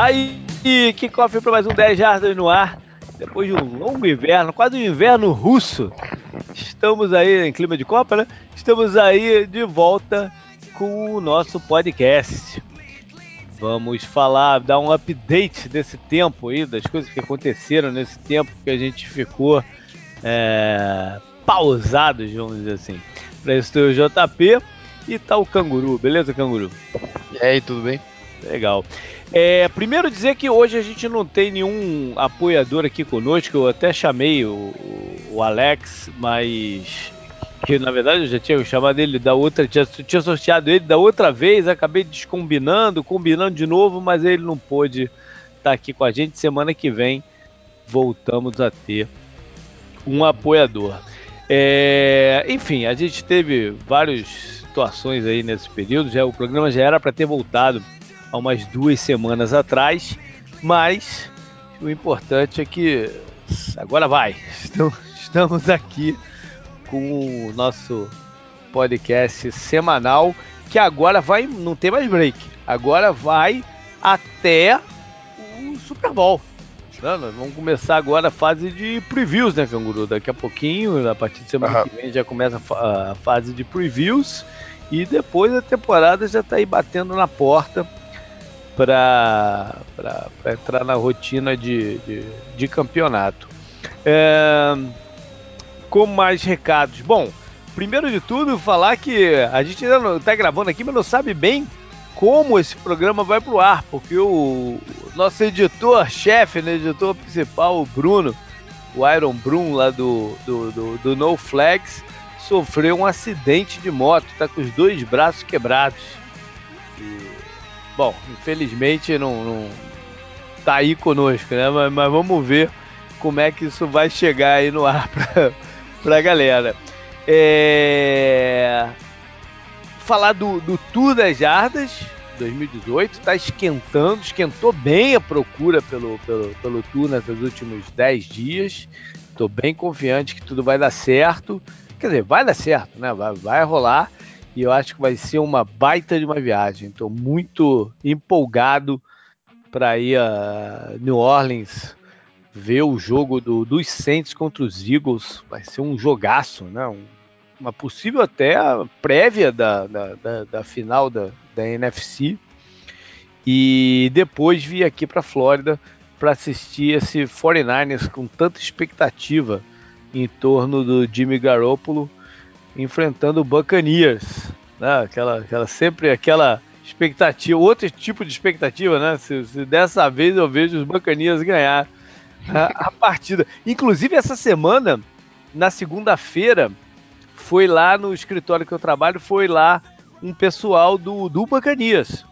Tá aí, que cofre para mais um 10 Jardas no ar. Depois de um longo inverno, quase um inverno russo. Estamos aí em clima de Copa, né? Estamos aí de volta com o nosso podcast. Vamos falar, dar um update desse tempo aí, das coisas que aconteceram nesse tempo que a gente ficou é, vamos dizer assim. Para isso o JP e tá o Canguru, beleza, Canguru? E aí, tudo bem? Legal. É, primeiro dizer que hoje a gente não tem nenhum apoiador aqui conosco. Eu até chamei o, o Alex, mas que na verdade eu já tinha chamado ele da outra, tinha, tinha sorteado ele da outra vez, acabei descombinando, combinando de novo, mas ele não pôde estar tá aqui com a gente. Semana que vem voltamos a ter um apoiador. É, enfim, a gente teve várias situações aí nesse período. Já o programa já era para ter voltado há umas duas semanas atrás, mas o importante é que agora vai. Estamos aqui com o nosso podcast semanal que agora vai, não tem mais break, agora vai até o Super Bowl. Não, vamos começar agora a fase de previews, né, Canguru? Daqui a pouquinho, a partir de semana uhum. que vem, já começa a fase de previews. E depois a temporada já está aí batendo na porta para entrar na rotina de, de, de campeonato. É, com mais recados. Bom, primeiro de tudo, falar que a gente ainda está gravando aqui, mas não sabe bem como esse programa vai pro ar, porque o nosso editor-chefe, né, editor principal, o Bruno, o Iron Brum lá do, do, do, do No Flags, sofreu um acidente de moto, tá com os dois braços quebrados. Bom, infelizmente não, não tá aí conosco, né? Mas, mas, vamos ver como é que isso vai chegar aí no ar pra, pra galera. É... Falar do, do Tour das Jardas 2018, tá esquentando, esquentou bem a procura pelo, pelo, pelo Tour nesses últimos 10 dias. Tô bem confiante que tudo vai dar certo. Quer dizer, vai dar certo, né? Vai, vai rolar e eu acho que vai ser uma baita de uma viagem. Estou muito empolgado para ir a New Orleans ver o jogo do, dos Saints contra os Eagles. Vai ser um jogaço, né? Um, uma possível até prévia da, da, da, da final da, da NFC. E depois vir aqui para a Flórida para assistir esse 49ers com tanta expectativa em torno do Jimmy Garoppolo enfrentando o Buccaneers, né? Aquela, aquela sempre aquela expectativa, outro tipo de expectativa, né? Se, se dessa vez eu vejo os Buccaneers ganhar a, a partida. Inclusive essa semana, na segunda-feira, foi lá no escritório que eu trabalho, foi lá um pessoal do, do Buccaneers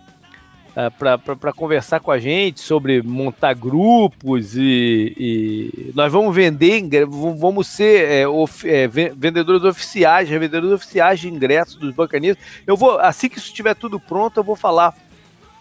para conversar com a gente sobre montar grupos e, e nós vamos vender, vamos ser é, of, é, vendedores oficiais, revendedores oficiais de ingressos dos bancanias. Eu vou, assim que isso estiver tudo pronto, eu vou falar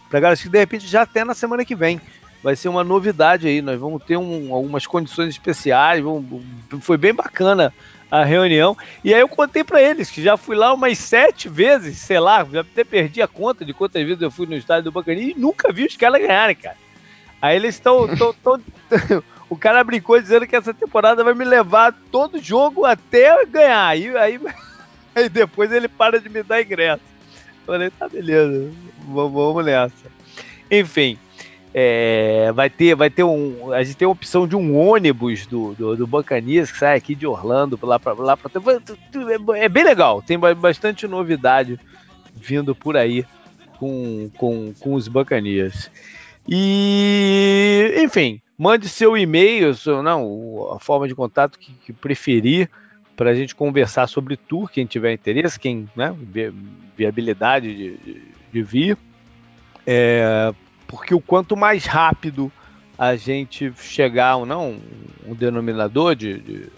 para galera que de repente já até na semana que vem vai ser uma novidade aí. Nós vamos ter um, algumas condições especiais. Vamos, foi bem bacana a reunião. E aí eu contei para eles que já fui lá umas sete vezes, sei lá, já até perdi a conta de quantas vezes eu fui no estádio do Bacani e nunca vi os caras ganharem, cara. Aí eles estão. o cara brincou dizendo que essa temporada vai me levar todo jogo até ganhar. Aí, aí, aí depois ele para de me dar ingresso. Falei, tá beleza, vamos nessa. Enfim, é, vai ter, vai ter um. A gente tem a opção de um ônibus do, do, do que sai aqui de Orlando lá para lá pra, É bem legal, tem bastante novidade vindo por aí com, com, com os Bacanias. E, enfim, mande seu e-mail, seu, não, a forma de contato que, que preferir para a gente conversar sobre tour, quem tiver interesse, quem, né, viabilidade de, de, de vir. É, porque o quanto mais rápido a gente chegar, não, um denominador de, de,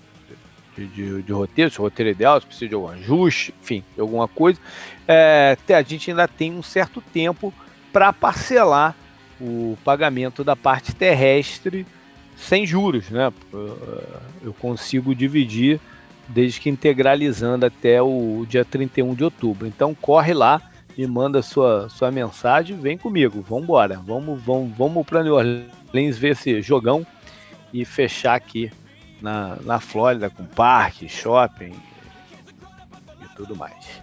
de, de, roteiro, se o roteiro é ideal, se precisa de algum ajuste, enfim, de alguma coisa, é, a gente ainda tem um certo tempo para parcelar o pagamento da parte terrestre sem juros, né? Eu consigo dividir desde que integralizando até o dia 31 de outubro. Então corre lá, me manda sua, sua mensagem, vem comigo, vamos embora, vamos, vamos, vamos para New Orleans ver esse jogão e fechar aqui na, na Flórida com parque, shopping e tudo mais.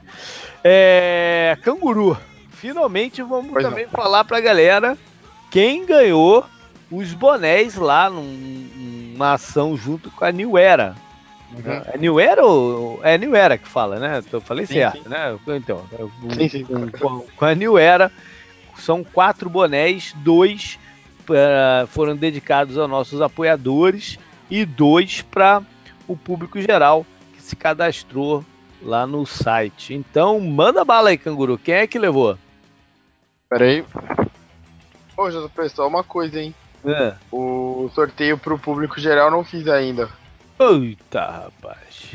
É, canguru, finalmente vamos pois também não. falar para a galera quem ganhou os bonés lá num, numa ação junto com a New Era. Uhum. É New Era ou. É New Era que fala, né? Eu falei sim, certo, sim. né? Então, sim, sim. Com, com, a New Era, são quatro bonés, dois uh, foram dedicados aos nossos apoiadores e dois para o público geral que se cadastrou lá no site. Então, manda bala aí, canguru. Quem é que levou? Peraí. Ô, pessoal, uma coisa, hein? É. O sorteio pro público geral não fiz ainda. Eita, rapaz.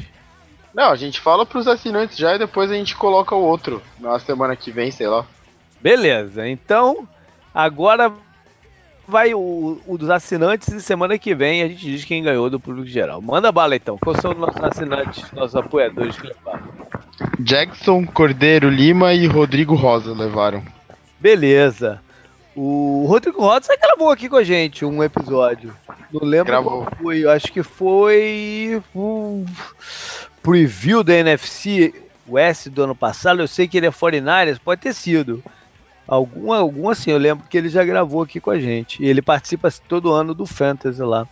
Não, a gente fala pros assinantes já e depois a gente coloca o outro na semana que vem, sei lá. Beleza, então agora vai o, o dos assinantes e semana que vem a gente diz quem ganhou do público geral. Manda bala então, quais são os nossos assinantes, nossos apoiadores que levaram? Jackson, Cordeiro Lima e Rodrigo Rosa levaram. Beleza. O Rodrigo Rosa gravou aqui com a gente um episódio. Não lembro Gravou. qual foi. Acho que foi o preview da NFC West do ano passado. Eu sei que ele é 49ers, pode ter sido. Algum, algum assim, eu lembro que ele já gravou aqui com a gente. E ele participa todo ano do Fantasy lá.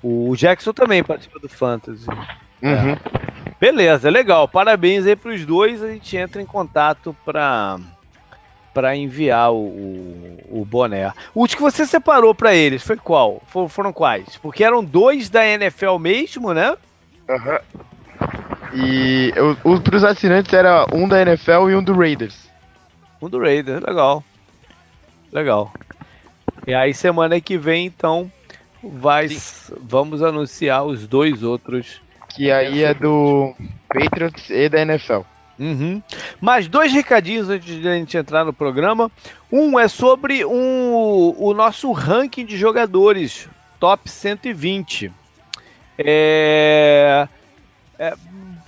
O Jackson também participa do Fantasy. Uhum. É. Beleza, legal. Parabéns aí pros dois. A gente entra em contato para para enviar o, o, o, boné. O último que você separou para eles foi qual? For, foram quais? Porque eram dois da NFL mesmo, né? Aham. Uhum. E os pros assinantes era um da NFL e um do Raiders. Um do Raiders, legal. Legal. E aí semana que vem, então, vai, vamos anunciar os dois outros. Que aí é do Patriots e da NFL. Uhum. Mais dois recadinhos antes de a gente entrar no programa. Um é sobre um, o nosso ranking de jogadores, top 120. É, é,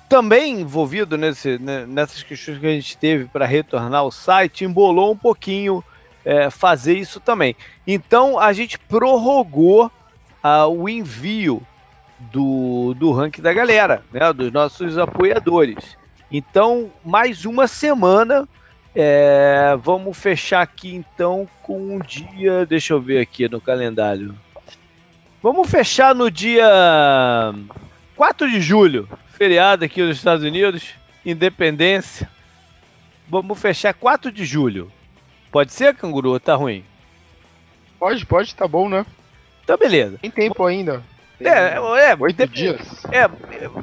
também envolvido nesse, né, nessas questões que a gente teve para retornar ao site, embolou um pouquinho é, fazer isso também. Então a gente prorrogou uh, o envio do, do ranking da galera, né, dos nossos apoiadores. Então, mais uma semana. É, vamos fechar aqui então com um dia. Deixa eu ver aqui no calendário. Vamos fechar no dia 4 de julho, feriado aqui nos Estados Unidos, independência. Vamos fechar 4 de julho. Pode ser, canguru? Tá ruim? Pode, pode, tá bom, né? Tá beleza. Tem tempo ainda. É, é, oito dias. É,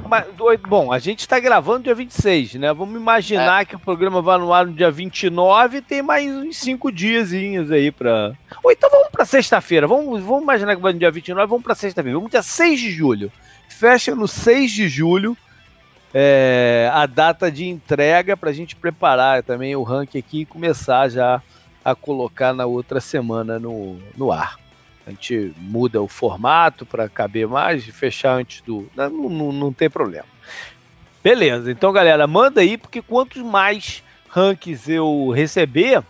mas, bom, a gente está gravando dia 26, né? Vamos imaginar é. que o programa vai no ar no dia 29 e tem mais uns cinco diazinhos aí para. Ou então vamos para sexta-feira. Vamos, vamos imaginar que vai no dia 29, vamos para sexta-feira. Vamos dia 6 de julho. Fecha no 6 de julho é, a data de entrega para a gente preparar também o ranking aqui e começar já a colocar na outra semana no, no ar. A gente muda o formato para caber mais e fechar antes do. Não, não, não tem problema. Beleza, então galera, manda aí, porque quantos mais rankings eu receber,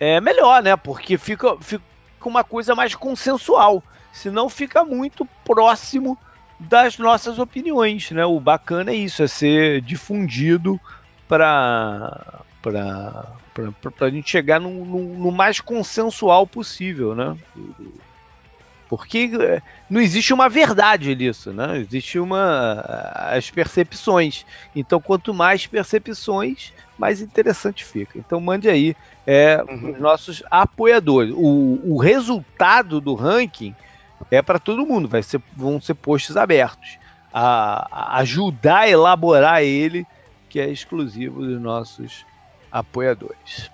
é melhor, né? Porque fica, fica uma coisa mais consensual. Senão fica muito próximo das nossas opiniões, né? O bacana é isso, é ser difundido para para a gente chegar no, no, no, mais consensual possível, né? Porque eh, não existe uma verdade nisso, né? Existe uma as percepções. Então, quanto mais percepções, mais interessante fica. Então, mande aí é, uhum. os nossos apoiadores. O, o resultado do ranking é para todo mundo, vai ser, vão ser posts abertos. A, a ajudar a elaborar ele, que é exclusivo dos nossos apoiadores.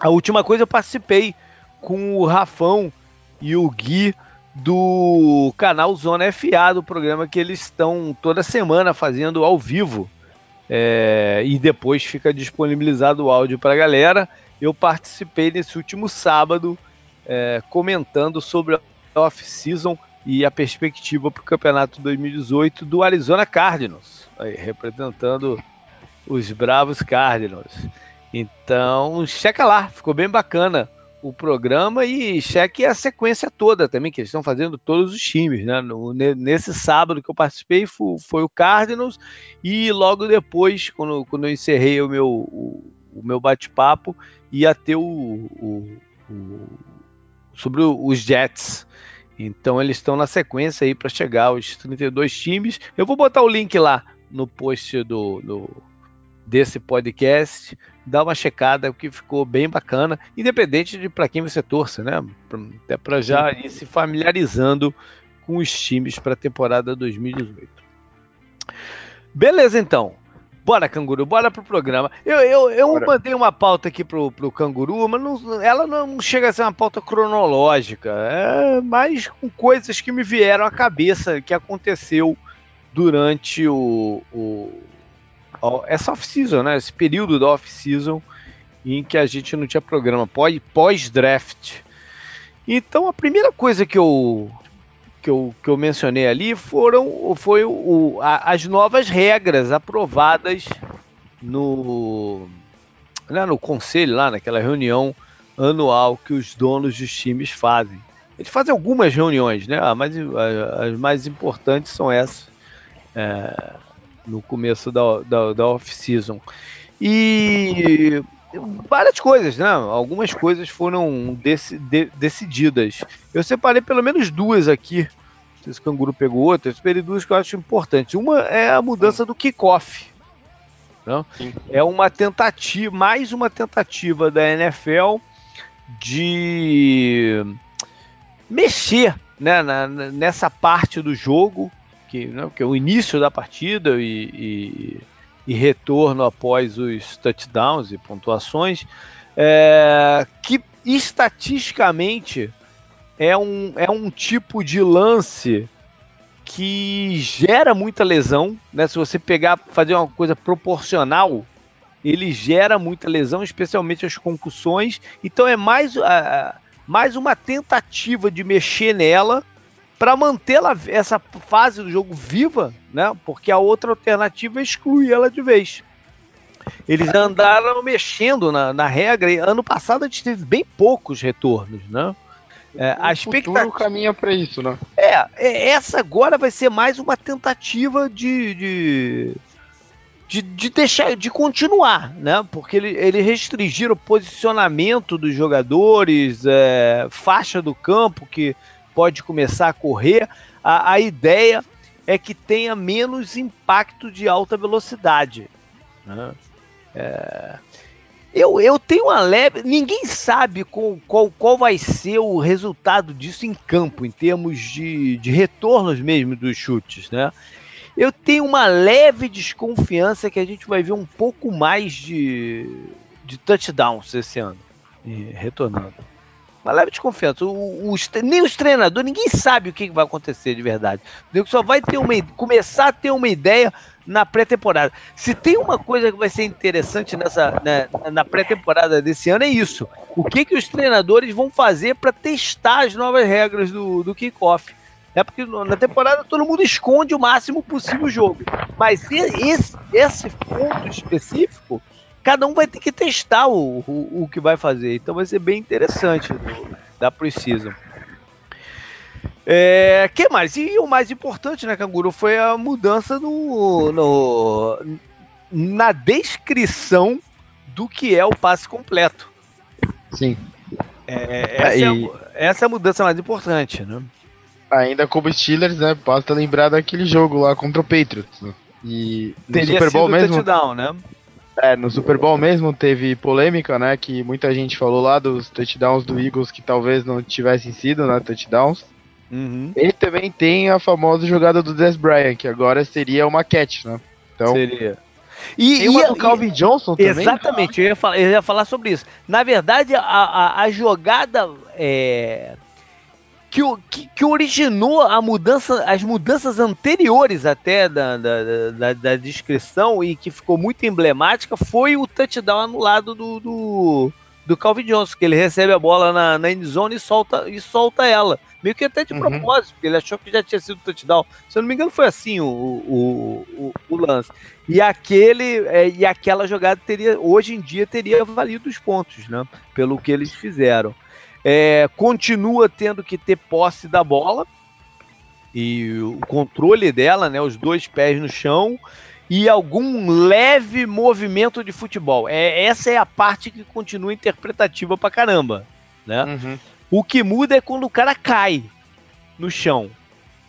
A última coisa, eu participei com o Rafão e o Gui do canal Zona FA, do programa que eles estão toda semana fazendo ao vivo. É, e depois fica disponibilizado o áudio para a galera. Eu participei nesse último sábado é, comentando sobre a off-season e a perspectiva para o campeonato 2018 do Arizona Cardinals, aí, representando os Bravos Cardinals. Então, checa lá, ficou bem bacana o programa e cheque a sequência toda também, que eles estão fazendo todos os times, né? No, nesse sábado que eu participei foi, foi, o Cardinals e logo depois, quando, quando eu encerrei o meu, o, o meu bate-papo, ia ter o, o, o sobre os Jets. Então eles estão na sequência aí para chegar aos 32 times. Eu vou botar o link lá no post do, do desse podcast, dá uma checada que ficou bem bacana, independente de para quem você torça, né? Até para já ir se familiarizando com os times para a temporada 2018. Beleza, então. Bora, canguru, bora pro programa. Eu, eu, eu mandei uma pauta aqui pro, pro canguru, mas não, ela não chega a ser uma pauta cronológica. É mais com coisas que me vieram à cabeça que aconteceu durante o, o essa off-season, né? Esse período da off-season em que a gente não tinha programa pós-draft. Então a primeira coisa que eu, que eu, que eu mencionei ali foram foi o, a, as novas regras aprovadas no, né, no conselho, lá naquela reunião anual que os donos dos times fazem. Eles fazem algumas reuniões, né? Mas as mais importantes são essas. É, no começo da, da, da off-season. E várias coisas, né? Algumas coisas foram de, decididas. Eu separei pelo menos duas aqui. Não sei se o Canguru pegou outra. Eu separei duas que eu acho importantes. Uma é a mudança do kickoff. Né? É uma tentativa, mais uma tentativa da NFL de mexer né, na, nessa parte do jogo que, né, que é o início da partida e, e, e, retorno após os touchdowns e pontuações, é, que estatisticamente é um, é um tipo de lance que gera muita lesão, né? Se você pegar, fazer uma coisa proporcional, ele gera muita lesão, especialmente as concussões. Então é mais, uh, mais uma tentativa de mexer nela para manter ela, essa fase do jogo viva, né? Porque a outra alternativa é excluir ela de vez. Eles andaram mexendo na, na regra e ano passado a gente teve bem poucos retornos, né? É, a expectativa caminha para isso, né? É, é, essa agora vai ser mais uma tentativa de, de, de, de, deixar, de continuar, né? Porque ele, ele restringir o posicionamento dos jogadores, é, faixa do campo que pode começar a correr. A, a ideia é que tenha menos impacto de alta velocidade. Né? É, eu, eu tenho uma leve. Ninguém sabe qual, qual, qual vai ser o resultado disso em campo, em termos de, de retornos mesmo dos chutes. Né? Eu tenho uma leve desconfiança que a gente vai ver um pouco mais de, de touchdowns esse ano, retornando uma leve desconfiança. O, o, nem os treinadores, ninguém sabe o que vai acontecer de verdade. O só vai ter uma, começar a ter uma ideia na pré-temporada. Se tem uma coisa que vai ser interessante nessa né, na pré-temporada desse ano é isso. O que, que os treinadores vão fazer para testar as novas regras do, do kickoff. É porque na temporada todo mundo esconde o máximo possível o jogo. Mas esse, esse ponto específico cada um vai ter que testar o, o, o que vai fazer. Então vai ser bem interessante do, da Precision. É, que mais? E o mais importante, né, Canguru, foi a mudança no, no, na descrição do que é o passe completo. Sim. É, essa, é a, essa, é a, mudança mais importante, né? Ainda como Steelers, né? Basta lembrar daquele jogo lá contra o Patriots. Né? E no Teria Super Bowl mesmo. Touchdown, né? É, no Super Bowl mesmo teve polêmica, né? Que muita gente falou lá dos touchdowns do Eagles que talvez não tivessem sido, né? Touchdowns. Uhum. Ele também tem a famosa jogada do Des Bryant, que agora seria uma catch, né? Então, seria. E, tem uma e, do Calvin e, Johnson também. Exatamente, eu ia, falar, eu ia falar sobre isso. Na verdade, a, a, a jogada é, que, que, que, originou a mudança, as mudanças anteriores até da, da, da, da, descrição e que ficou muito emblemática foi o touchdown anulado do, do, do Calvin Johnson, que ele recebe a bola na, na endzone e solta, e solta ela. Meio que até de uhum. propósito, porque ele achou que já tinha sido touchdown. Se eu não me engano, foi assim o, o, o, o lance. E aquele é, e aquela jogada teria, hoje em dia, teria valido os pontos, né? Pelo que eles fizeram. É, continua tendo que ter posse da bola e o controle dela, né? Os dois pés no chão e algum leve movimento de futebol. É, essa é a parte que continua interpretativa pra caramba, né? Uhum. O que muda é quando o cara cai no chão.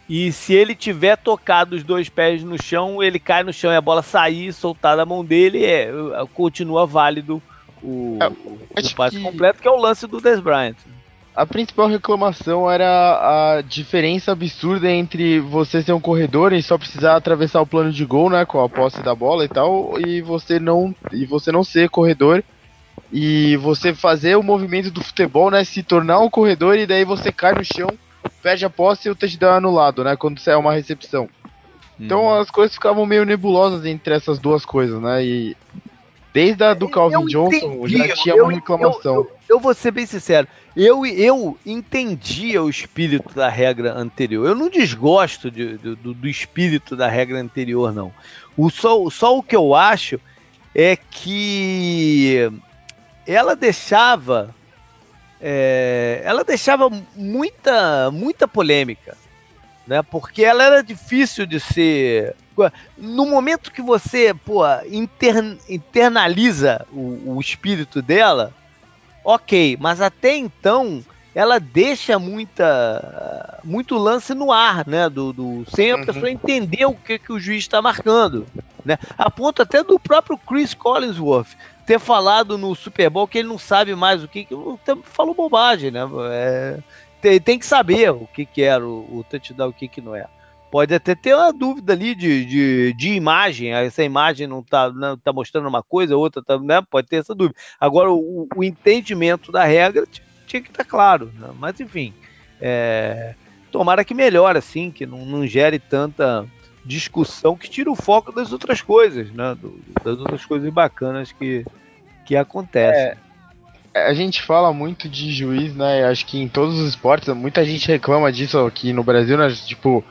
E se ele tiver tocado os dois pés no chão, ele cai no chão e a bola sair, soltar da mão dele, é, continua válido o, é, o passe que... completo, que é o lance do Des Bryant a principal reclamação era a diferença absurda entre você ser um corredor e só precisar atravessar o plano de gol, né, com a posse da bola e tal, e você não e você não ser corredor e você fazer o movimento do futebol, né, se tornar um corredor e daí você cai no chão, perde a posse e o touchdown é anulado, né, quando sai uma recepção. Então uhum. as coisas ficavam meio nebulosas entre essas duas coisas, né? E Desde a do Calvin eu Johnson entendi, já tinha uma reclamação. Eu, eu, eu, vou ser bem sincero. Eu, eu entendia o espírito da regra anterior. Eu não desgosto de, do, do espírito da regra anterior, não. O, só, só o que eu acho é que ela deixava. É, ela deixava muita, muita polêmica. Né, porque ela era difícil de ser no momento que você, pô, internaliza o, o espírito dela, ok, mas até então ela deixa muita muito lance no ar, né? Do, do sem a uhum. pessoa entender o que, que o juiz está marcando, né? A ponto até do próprio Chris Collinsworth ter falado no Super Bowl que ele não sabe mais o que, que falou bobagem, né? É, tem, tem, que saber o que, que era o, o touchdown, o que, que não é pode até ter uma dúvida ali de, de, de imagem, essa imagem não está não tá mostrando uma coisa, outra tá, né? pode ter essa dúvida. Agora, o, o entendimento da regra tinha que estar tá claro, né? mas enfim, é, tomara que melhore assim, que não, não gere tanta discussão que tira o foco das outras coisas, né? Das outras coisas bacanas que, que acontecem. É, a gente fala muito de juiz, né? Acho que em todos os esportes, muita gente reclama disso aqui no Brasil, né? Tipo,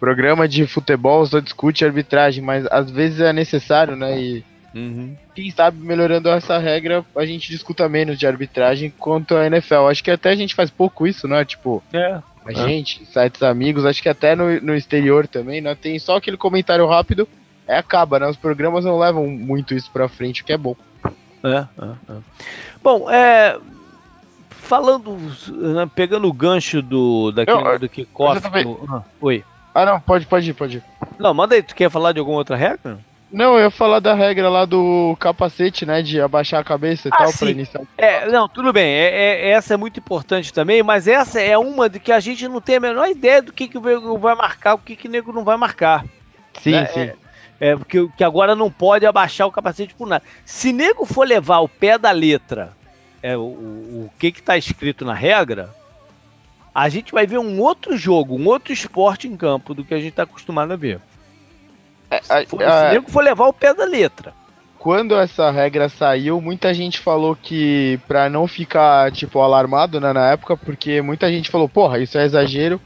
programa de futebol só discute arbitragem, mas às vezes é necessário, né? E uhum. quem sabe melhorando essa regra, a gente discuta menos de arbitragem quanto a NFL. Acho que até a gente faz pouco isso, né? Tipo, é. a é. gente, sites amigos, acho que até no, no exterior também, né? Tem só aquele comentário rápido, é acaba, né? Os programas não levam muito isso pra frente, o que é bom. É, é, é. Bom, é, falando, né, pegando o gancho do daquele eu, do kickoff. Do... Ah, oi. Ah, não, pode, pode ir, pode ir. Não, manda aí, tu quer falar de alguma outra regra? Não, eu ia falar da regra lá do capacete, né? De abaixar a cabeça e ah, tal sim. pra iniciar. É, não, tudo bem. É, é, essa é muito importante também, mas essa é uma de que a gente não tem a menor ideia do que, que o nego vai marcar, o que, que o nego não vai marcar. Sim, né? sim. É, é, porque que agora não pode abaixar o capacete por nada. Se nego for levar o pé da letra, é, o, o, que que tá escrito na regra, a gente vai ver um outro jogo, um outro esporte em campo do que a gente está acostumado a ver. É, se, for, a, se for levar o pé da letra. Quando essa regra saiu, muita gente falou que para não ficar tipo alarmado né, na época, porque muita gente falou, porra, isso é exagero.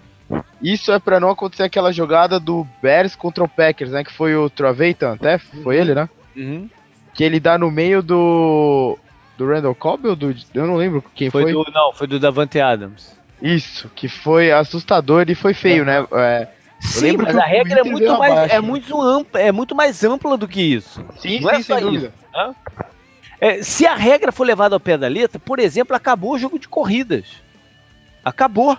Isso é para não acontecer aquela jogada do Bears contra o Packers, né? Que foi o Traveitan, até foi uhum. ele, né? Uhum. Que ele dá no meio do do Randall Cobb ou do eu não lembro quem foi. foi. Do, não, foi do Davante Adams. Isso, que foi assustador e foi feio, né? É, sim, mas a regra é muito, mais, é, muito ampla, é muito mais ampla do que isso. Sim, Não é sim, é sem dúvida. Né? É, se a regra for levada ao pé da letra, por exemplo, acabou o jogo de corridas. Acabou.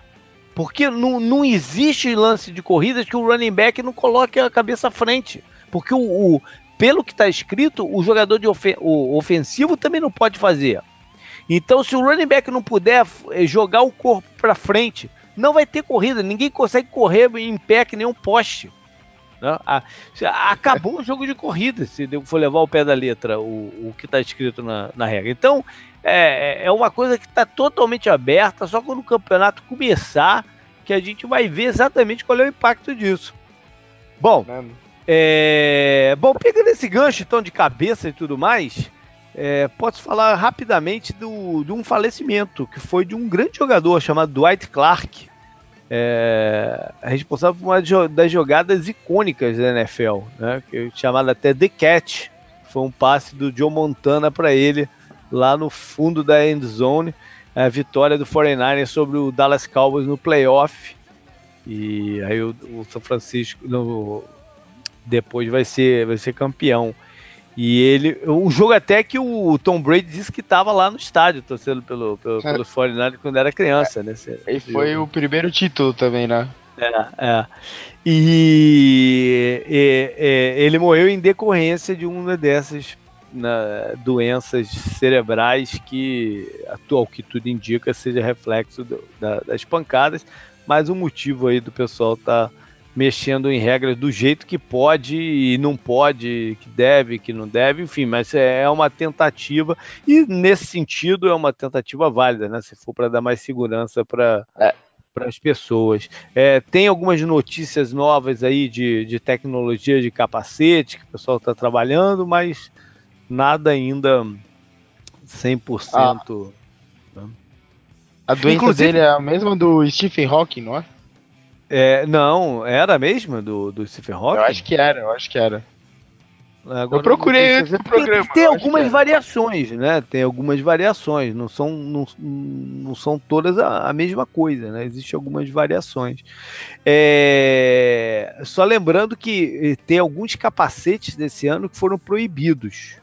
Porque não, não existe lance de corridas que o running back não coloque a cabeça à frente. Porque o, o pelo que está escrito, o jogador de ofen o ofensivo também não pode fazer. Então, se o running back não puder eh, jogar o corpo para frente, não vai ter corrida. Ninguém consegue correr em pé que nem um poste. Né? Acabou o jogo de corrida, se for levar o pé da letra, o, o que está escrito na, na, regra. Então, é, é uma coisa que está totalmente aberta, só quando o campeonato começar que a gente vai ver exatamente qual é o impacto disso. Bom, é, bom pegando esse gancho então de cabeça e tudo mais, é, posso falar rapidamente do, de um falecimento que foi de um grande jogador chamado Dwight Clark, é, responsável por uma das jogadas icônicas da NFL, né? É chamada até The Catch. Foi um passe do Joe Montana para ele lá no fundo da end zone. A vitória do 49ers sobre o Dallas Cowboys no playoff. E aí o, o São Francisco no, depois vai ser, vai ser campeão. E ele. Um jogo até que o Tom Brady disse que estava lá no estádio, torcendo pelo, pelo, é. pelos 49 quando era criança, né? E foi o primeiro título também, né? É, é. E, e, e, ele morreu em decorrência de uma dessas na, doenças cerebrais que, atual que tudo indica, seja reflexo do, da, das pancadas, mas o motivo aí do pessoal tá mexendo em regras do jeito que pode e não pode, que deve, que não deve, enfim, mas é uma tentativa e nesse sentido é uma tentativa válida, né? Se for para dar mais segurança para é. para as pessoas. É, tem algumas notícias novas aí de, de tecnologia de capacete que o pessoal está trabalhando, mas nada ainda 100%. Ah. Né? A doença Inclusive, dele é a mesma do Stephen Hawking, não é? É, não, era mesmo do, do Stephen Hawking? Eu acho que era, eu acho que era. Agora, eu procurei antes do programa. Tem, tem algumas variações, né? Tem algumas variações. Não são, não, não são todas a, a mesma coisa, né? Existem algumas variações. É... Só lembrando que tem alguns capacetes desse ano que foram proibidos.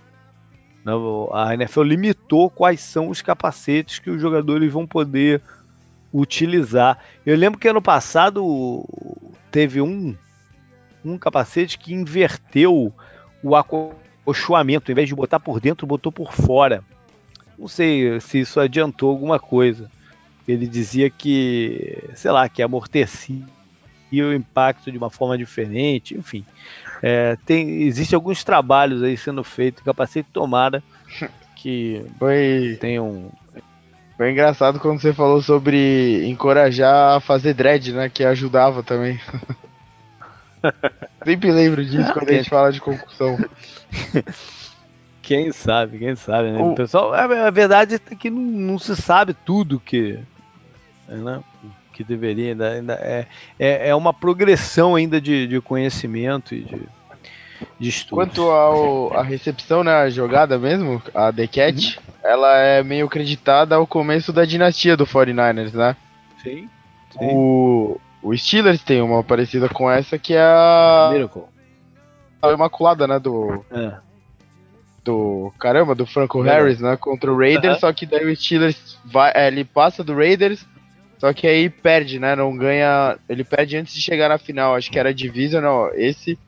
Né? A NFL limitou quais são os capacetes que os jogadores vão poder utilizar. Eu lembro que ano passado teve um, um capacete que inverteu o acolchoamento. Em vez de botar por dentro, botou por fora. Não sei se isso adiantou alguma coisa. Ele dizia que, sei lá, que amortecia o impacto de uma forma diferente, enfim. É, tem, existe alguns trabalhos aí sendo feitos, capacete tomada que Foi... tenham foi engraçado quando você falou sobre encorajar a fazer dread, né? Que ajudava também. Sempre lembro disso quando a gente fala de concussão. Quem sabe, quem sabe, né? O pessoal, a, a, verdade é que não, não, se sabe tudo que, né, que deveria, ainda, ainda é, é, é, uma progressão ainda de, de conhecimento e de, de estudo. Quanto à recepção, né, a jogada mesmo, a The Cat, uhum. ela é meio creditada ao começo da dinastia do 49ers, né? Sim. sim. O, o Steelers tem uma parecida com essa que é a. Miracle. A Imaculada, né? Do. É. Do. Caramba, do Franco é. Harris, né? Contra o Raiders, uhum. só que daí o Steelers vai. É, ele passa do Raiders. Só que aí perde, né? Não ganha. Ele perde antes de chegar na final. Acho que era Divisional esse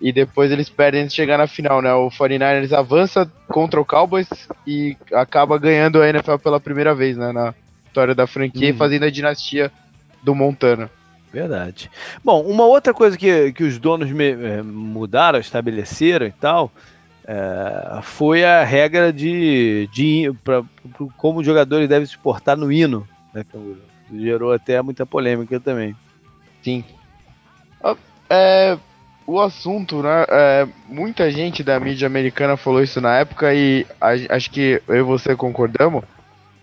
e depois eles perdem antes de chegar na final, né? O 49ers avança contra o Cowboys e acaba ganhando a NFL pela primeira vez, né? Na história da franquia, uhum. fazendo a dinastia do Montana. Verdade. Bom, uma outra coisa que, que os donos é, mudaram, estabeleceram e tal, é, foi a regra de, de pra, pra, como os jogadores devem se portar no hino, né? Que gerou até muita polêmica também. Sim. É, o assunto, né? É, muita gente da mídia americana falou isso na época e a, acho que eu e você concordamos.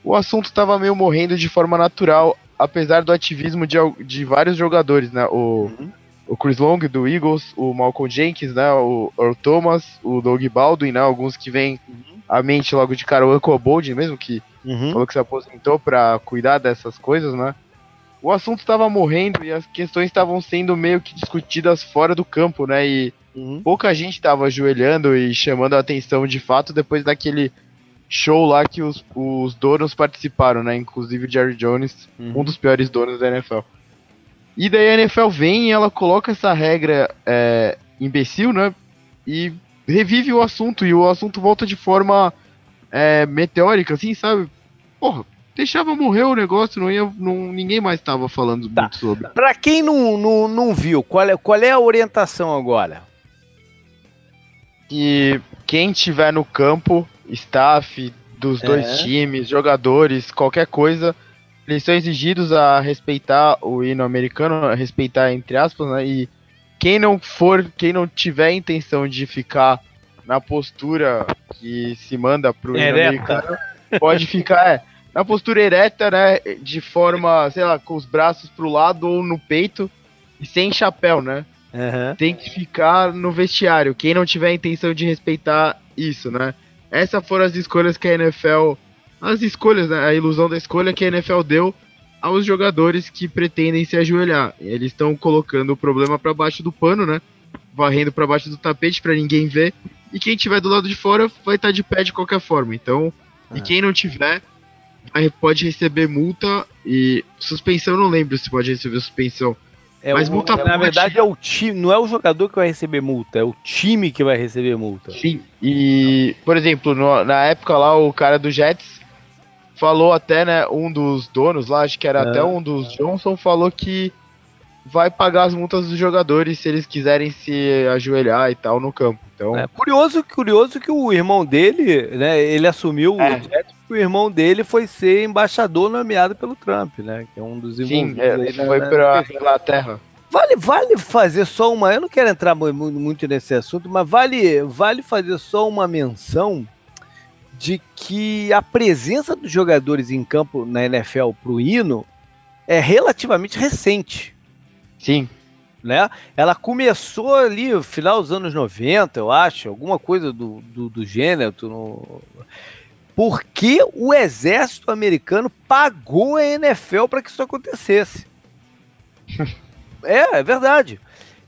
O assunto estava meio morrendo de forma natural, apesar do ativismo de, de vários jogadores, né? O, uhum. o Chris Long do Eagles, o Malcolm Jenkins, né? O Earl Thomas, o Doug Baldwin, né? Alguns que vêm uhum. à mente logo de cara, o Uncle Bold mesmo, que uhum. falou que se aposentou para cuidar dessas coisas, né? o assunto estava morrendo e as questões estavam sendo meio que discutidas fora do campo, né? E uhum. pouca gente estava ajoelhando e chamando a atenção de fato depois daquele show lá que os, os donos participaram, né? Inclusive o Jerry Jones, uhum. um dos piores donos da NFL. E daí a NFL vem e ela coloca essa regra é, imbecil, né? E revive o assunto e o assunto volta de forma é, meteórica, assim, sabe? Porra, deixava morrer o negócio, não ia, não, ninguém mais estava falando tá. muito sobre. Para quem não, não, não viu, qual é, qual é a orientação agora? Que quem tiver no campo, staff dos é. dois times, jogadores, qualquer coisa, eles são exigidos a respeitar o hino americano, a respeitar entre aspas, né? E quem não for, quem não tiver intenção de ficar na postura que se manda pro hino americano, pode ficar, é, na postura ereta, né? De forma, sei lá, com os braços pro lado ou no peito e sem chapéu, né? Uhum. Tem que ficar no vestiário. Quem não tiver a intenção de respeitar isso, né? Essas foram as escolhas que a NFL. As escolhas, né? A ilusão da escolha que a NFL deu aos jogadores que pretendem se ajoelhar. Eles estão colocando o problema para baixo do pano, né? Varrendo para baixo do tapete para ninguém ver. E quem tiver do lado de fora vai estar tá de pé de qualquer forma. Então, e quem não tiver pode receber multa e suspensão, não lembro se pode receber suspensão. É mas o, multa Na verdade, é o time, não é o jogador que vai receber multa, é o time que vai receber multa. Sim, e, por exemplo, no, na época lá, o cara do Jets falou até, né, um dos donos lá, acho que era é. até um dos Johnson, falou que vai pagar as multas dos jogadores se eles quiserem se ajoelhar e tal no campo. Então, é curioso, curioso que o irmão dele, né, ele assumiu é. o Jets, o irmão dele foi ser embaixador nomeado pelo Trump, né, que é um dos. Sim, é, ele foi para Inglaterra. Vale, vale fazer só uma. Eu não quero entrar muito nesse assunto, mas vale, vale fazer só uma menção de que a presença dos jogadores em campo na NFL pro hino é relativamente recente. Sim. Né? Ela começou ali no final dos anos 90, eu acho, alguma coisa do, do, do gênero. No... Porque o exército americano pagou a NFL para que isso acontecesse. é, é verdade.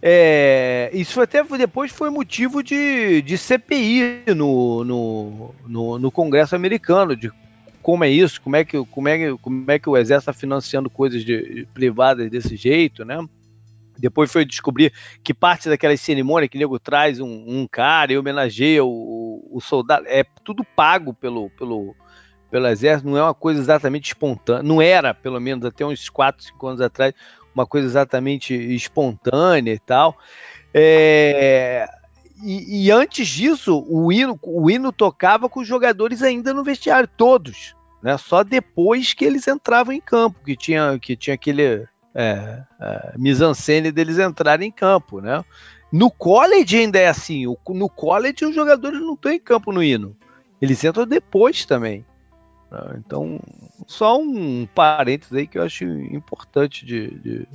É, isso até depois foi motivo de, de CPI no, no, no, no, Congresso americano, de como é isso, como é que, como é, como é que o Exército está financiando coisas de, privadas desse jeito, né? Depois foi descobrir que parte daquela cerimônia que o nego traz um, um, cara e homenageia o, o, soldado. É tudo pago pelo, pelo, pelo exército, não é uma coisa exatamente espontânea. Não era, pelo menos, até uns 4, 5 anos atrás, uma coisa exatamente espontânea e tal. É, e, e, antes disso, o hino, o hino tocava com os jogadores ainda no vestiário, todos. Né? Só depois que eles entravam em campo, que tinha, que tinha aquele é, é, mise-en-scène deles entrarem em campo, né? No college ainda é assim, no college os jogadores não estão em campo no hino, eles entram depois também. Né? Então, só um parênteses aí que eu acho importante de, de,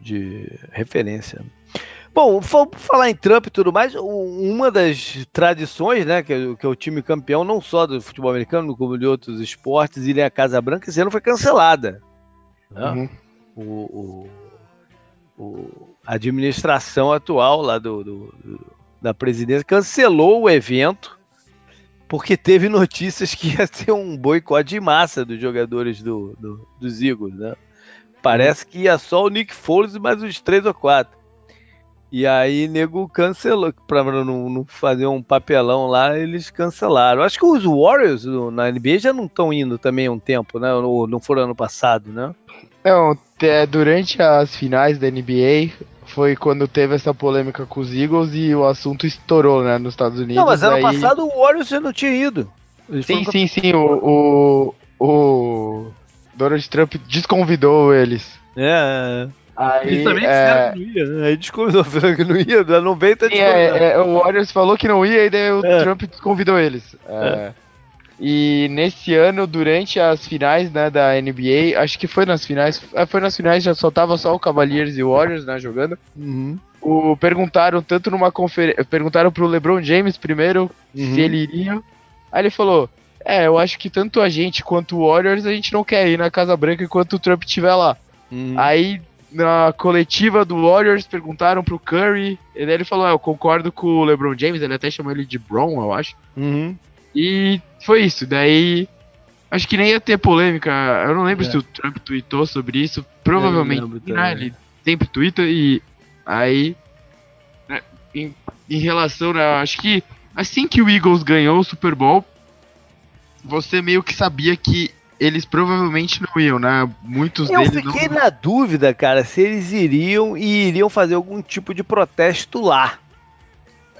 de referência. Bom, falar em Trump e tudo mais, uma das tradições, né, que, é, que é o time campeão, não só do futebol americano, como de outros esportes, ir à Casa Branca, esse ano foi cancelada. Né? Uhum o, o, o a administração atual lá do, do, do, da presidência cancelou o evento porque teve notícias que ia ter um boicote de massa dos jogadores do, do, dos Eagles, né? Parece que ia só o Nick Foles e mais uns três ou quatro. E aí, nego cancelou, pra não, não, fazer um papelão lá, eles cancelaram. Acho que os Warriors na NBA já não estão indo também há um tempo, né? Ou não foram ano passado, né? Não, durante as finais da NBA foi quando teve essa polêmica com os Eagles e o assunto estourou, né, nos Estados Unidos. Não, mas ano aí... passado o Warriors já não tinha ido. Eles sim, sim, sim, o, o, o Donald Trump desconvidou eles. É, Aí, Eles também é... que não ia, né? Aí desconvidou falando que não ia, da 90 Sim, é, é, o Warriors falou que não ia e daí o é. Trump desconvidou eles. É. é. E nesse ano, durante as finais né, da NBA, acho que foi nas finais, é, foi nas finais, já só tava só o Cavaliers e o Warriors, né, jogando. Uhum. O, perguntaram tanto numa conferência, perguntaram pro LeBron James primeiro uhum. se ele iria. Aí ele falou: "É, eu acho que tanto a gente quanto o Warriors a gente não quer ir na Casa Branca enquanto o Trump estiver lá". Uhum. Aí na coletiva do Warriors perguntaram pro Curry, e ele falou: ah, "Eu concordo com o LeBron James", ele até chamou ele de Bron, eu acho. Uhum. E foi isso. Daí. Acho que nem ia ter polêmica. Eu não lembro é. se o Trump tweetou sobre isso. Provavelmente. Né, ele sempre twitta e. Aí. Né, em, em relação. Né, acho que assim que o Eagles ganhou o Super Bowl. Você meio que sabia que eles provavelmente não iam, né? Muitos eu deles. Eu fiquei não... na dúvida, cara, se eles iriam e iriam fazer algum tipo de protesto lá.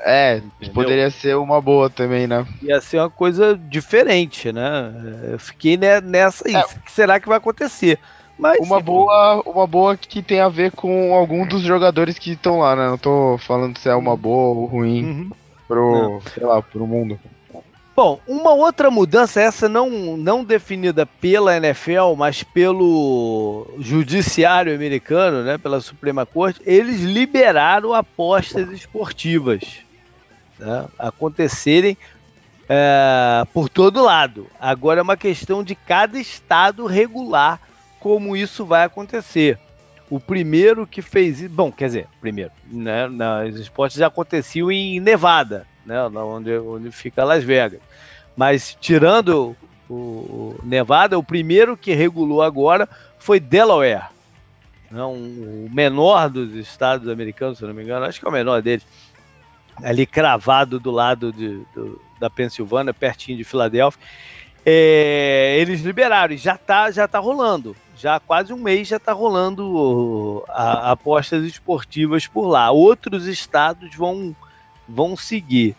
É, Entendeu? poderia ser uma boa também, né? Ia ser uma coisa diferente, né? Eu fiquei nessa aí. É. Será que vai acontecer? Mas, uma boa, uma boa que tem a ver com algum dos jogadores que estão lá, né? Não tô falando se é uma uhum. boa ou ruim uhum. pro, Não. sei lá, pro mundo. Bom, uma outra mudança, essa não, não definida pela NFL, mas pelo judiciário americano, né, pela Suprema Corte, eles liberaram apostas esportivas né, acontecerem é, por todo lado. Agora é uma questão de cada estado regular como isso vai acontecer. O primeiro que fez bom, quer dizer, primeiro, né, os esportes já aconteciam em Nevada, né, onde, onde fica Las Vegas. Mas tirando o, Nevada, o primeiro que regulou agora foi Delaware, né, um, o menor dos estados americanos, se não me engano, acho que é o menor deles, ali cravado do lado de, do, da Pensilvânia, pertinho de Filadélfia. É, eles liberaram, e já está já tá rolando já há quase um mês já está rolando a, apostas esportivas por lá. Outros estados vão, vão seguir.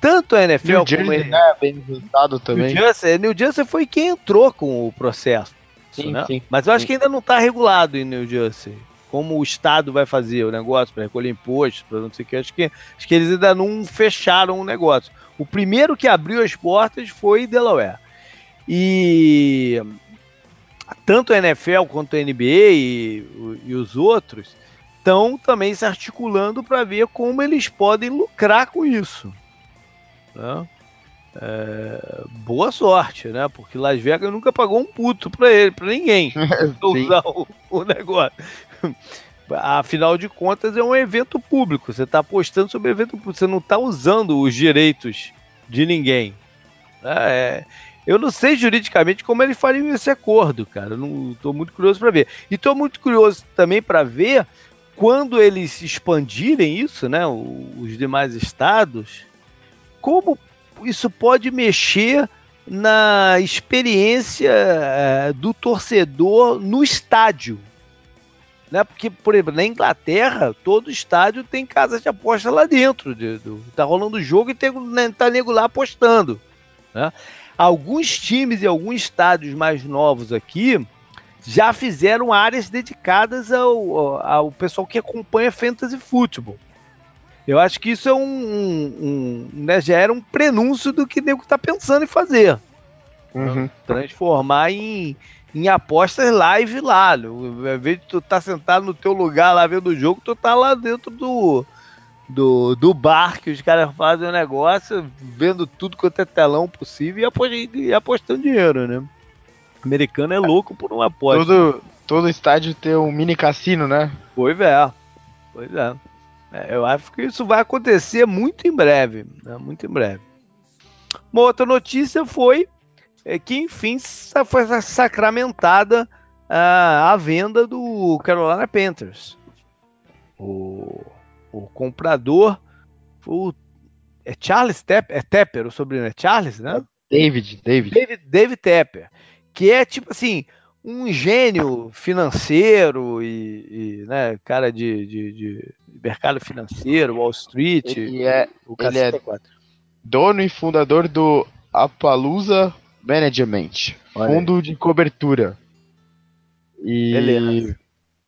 Tanto a NFL New como Jersey, né, bem resultado também. New Jersey, New Jersey foi quem entrou com o processo. Sim, né? sim, Mas eu acho sim. que ainda não está regulado em New Jersey. Como o Estado vai fazer o negócio para recolher impostos, para não sei o que. Acho, que. acho que eles ainda não fecharam o negócio. O primeiro que abriu as portas foi Delaware. E tanto a NFL quanto a NBA e, e os outros estão também se articulando para ver como eles podem lucrar com isso. Né? É, boa sorte, né? Porque Las Vegas nunca pagou um puto para ele, para ninguém usar o, o, negócio. Afinal de contas, é um evento público. Você está apostando sobre evento público. Você não está usando os direitos de ninguém. É, eu não sei juridicamente como eles fariam esse acordo, cara. Estou muito curioso para ver. E estou muito curioso também para ver quando eles expandirem isso, né, os demais estados, como isso pode mexer na experiência é, do torcedor no estádio. Né? Porque, por exemplo, na Inglaterra, todo estádio tem casa de aposta lá dentro. De, tá rolando jogo e tem, né, tá nego lá apostando. Né? Alguns times e alguns estádios mais novos aqui já fizeram áreas dedicadas ao, ao pessoal que acompanha fantasy futebol. Eu acho que isso é um, um, um né, já era um prenúncio do que o nego está pensando em fazer. Uhum. Transformar em, em apostas live lá. Ao invés de tu estar tá sentado no teu lugar lá vendo o jogo, tu tá lá dentro do, do, do bar que os caras fazem o negócio, vendo tudo quanto é telão possível e, apostando dinheiro, né? Americano é louco por uma aposta. Todo, todo estádio tem um mini cassino, né? Pois é. Pois é. é. Eu acho que isso vai acontecer muito em breve. Né? Muito em breve. Uma outra notícia foi é, que, enfim, foi sacramentada a, a venda do Carolina Panthers. O o comprador o, é Charles Tepper, é Tepper o sobrenome, é Charles, né? David, David. David, David Tepper, que é tipo assim, um gênio financeiro e, e né, cara de, de, de, mercado financeiro, Wall Street. Ele é, o ele é dono e fundador do Apalusa Management, Olha fundo aí. de cobertura. E Beleza.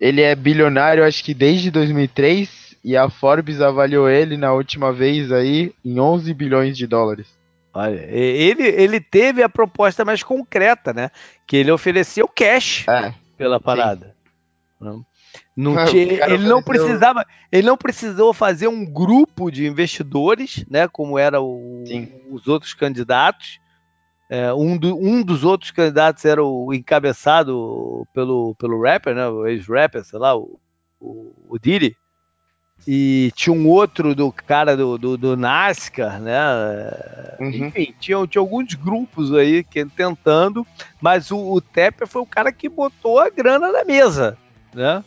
ele é bilionário, acho que desde 2003 e a Forbes avaliou ele na última vez aí em 11 bilhões de dólares. Olha, ele, ele teve a proposta mais concreta, né? Que ele ofereceu cash é, pela parada. Não, não tinha, ele não precisava, ele não precisou fazer um grupo de investidores, né? Como eram os outros candidatos. É, um, do, um dos outros candidatos era o encabeçado pelo, pelo rapper, né? O ex-rapper, sei lá, o, o, o Diddy e tinha um outro do cara do, do, do NASCAR, né? Uhum. Enfim, tinha, tinha alguns grupos aí que, tentando, mas o, o Tepper foi o cara que botou a grana na mesa, né?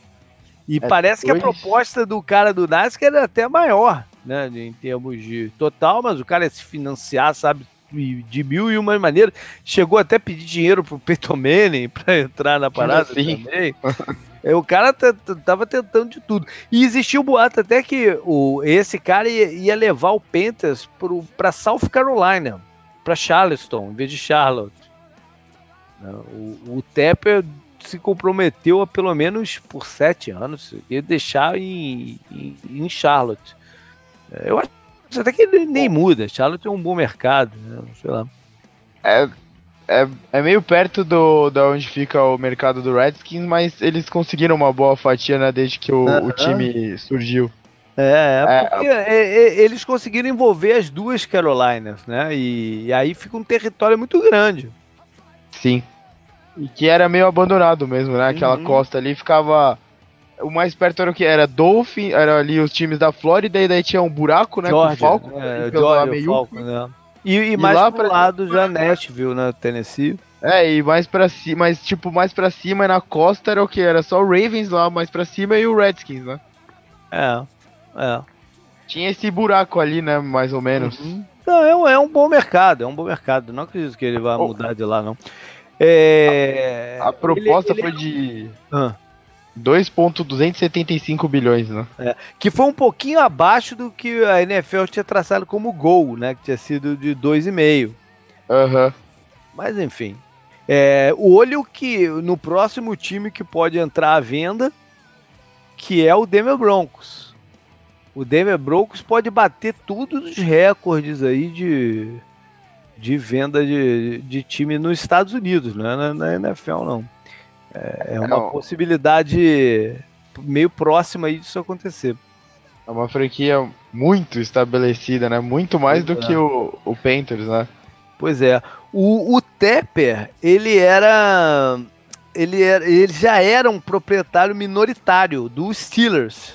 E é parece dois... que a proposta do cara do NASCAR era até maior, né? Em termos de total, mas o cara ia se financiar, sabe? De mil e uma maneiras. Chegou até a pedir dinheiro pro Peyton Manning pra entrar na parada assim? também. É, o cara tava tentando de tudo. E existiu o boato até que o, esse cara ia, ia levar o Panthers para South Carolina, para Charleston, em vez de Charlotte. Né, o, o Tepper se comprometeu a pelo menos por sete anos ia deixar em, em, em Charlotte. É, eu acho Até que nem muda. Charlotte tem um bom mercado, né? sei lá. É, é, é meio perto do da onde fica o mercado do Redskins, mas eles conseguiram uma boa fatia, né, desde que o, o time surgiu. É, é, porque é, é, eles conseguiram envolver as duas Carolinas, né? E, e, aí fica um território muito grande. Sim. E que era meio abandonado mesmo, né? Aquela uhum. costa ali ficava. O mais perto era o que? Era Dolphin, era ali os times da Flórida, e daí tinha um buraco, né? Georgia, com o Falcon. É, Georgia, Falcon, né? E, e, e mais lá pro pra... lado já Nashville, né? Tennessee. É, e mais pra cima, mas tipo, mais pra cima na costa era o que? Era só o Ravens lá, mais pra cima e o Redskins, né? É, é. Tinha esse buraco ali, né, mais ou menos. Uhum. Não, é um, é um bom mercado, é um bom mercado. Não acredito que ele vá oh. mudar de lá, não. É... A, a proposta ele, ele... foi de ah. 2,275 bilhões, né? É, que foi um pouquinho abaixo do que a NFL tinha traçado como gol, né? Que tinha sido de 2,5. Aham. Uhum. Mas enfim. É, o olho que no próximo time que pode entrar à venda, que é o Denver Broncos. O Denver Broncos pode bater todos os recordes aí de, de venda de, de time nos Estados Unidos, não é na, na NFL não. É, é uma é possibilidade meio próxima aí disso acontecer. É uma franquia muito estabelecida, né? Muito mais do é. que o, o Panthers, né? Pois é. O, o Tepper, ele era. Ele, era, ele já era um proprietário minoritário dos Steelers.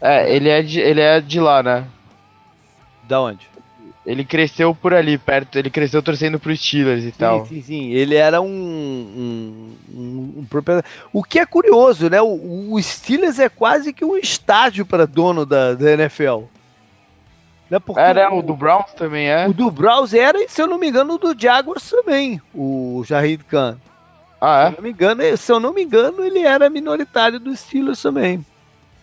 É, ele é de, ele é de lá, né? Da onde? Ele cresceu por ali, perto. Ele cresceu torcendo pro Steelers e sim, tal. Sim, sim. Ele era um, um, um, um proprietário. O que é curioso, né? O, o, Steelers é quase que um estágio para dono da, da NFL. Né? Porque era, o, o do Browns também é? O do Browns era, e se eu não me engano, o do Jaguars também, o Jahid Khan. Ah, é? Se eu não me engano, se eu não me engano, ele era minoritário dos Steelers também.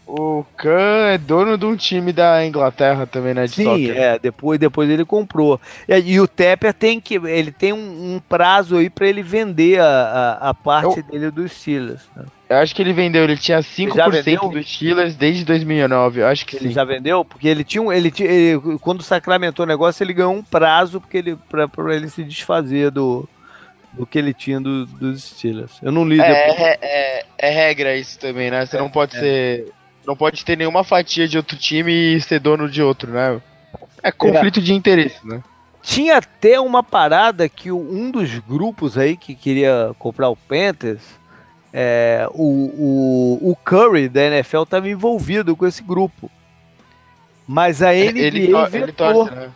O Khan é dono de um time da Inglaterra também, né? De Sim, soccer. é. Depois, depois ele comprou. E, e, o Tepper tem que. Ele tem um, um prazo aí para ele vender a, a, a parte Eu... dele dos Steelers. Né? Eu acho que ele vendeu, ele tinha 5% dos Steelers desde 2009, eu acho que ele sim. já vendeu? Porque ele tinha um, ele, tinha, ele quando sacramentou o negócio, ele ganhou um prazo porque ele para ele se desfazer do, do que ele tinha do, dos Steelers. Eu não li é, é, é, é, regra isso também, né? Você é, não pode é. ser não pode ter nenhuma fatia de outro time e ser dono de outro, né? É conflito de interesse, né? Tinha até uma parada que um dos grupos aí que queria comprar o Panthers é, o, o, o Curry da NFL estava envolvido com esse grupo. Mas a NBA ele, vetou. Torce, né?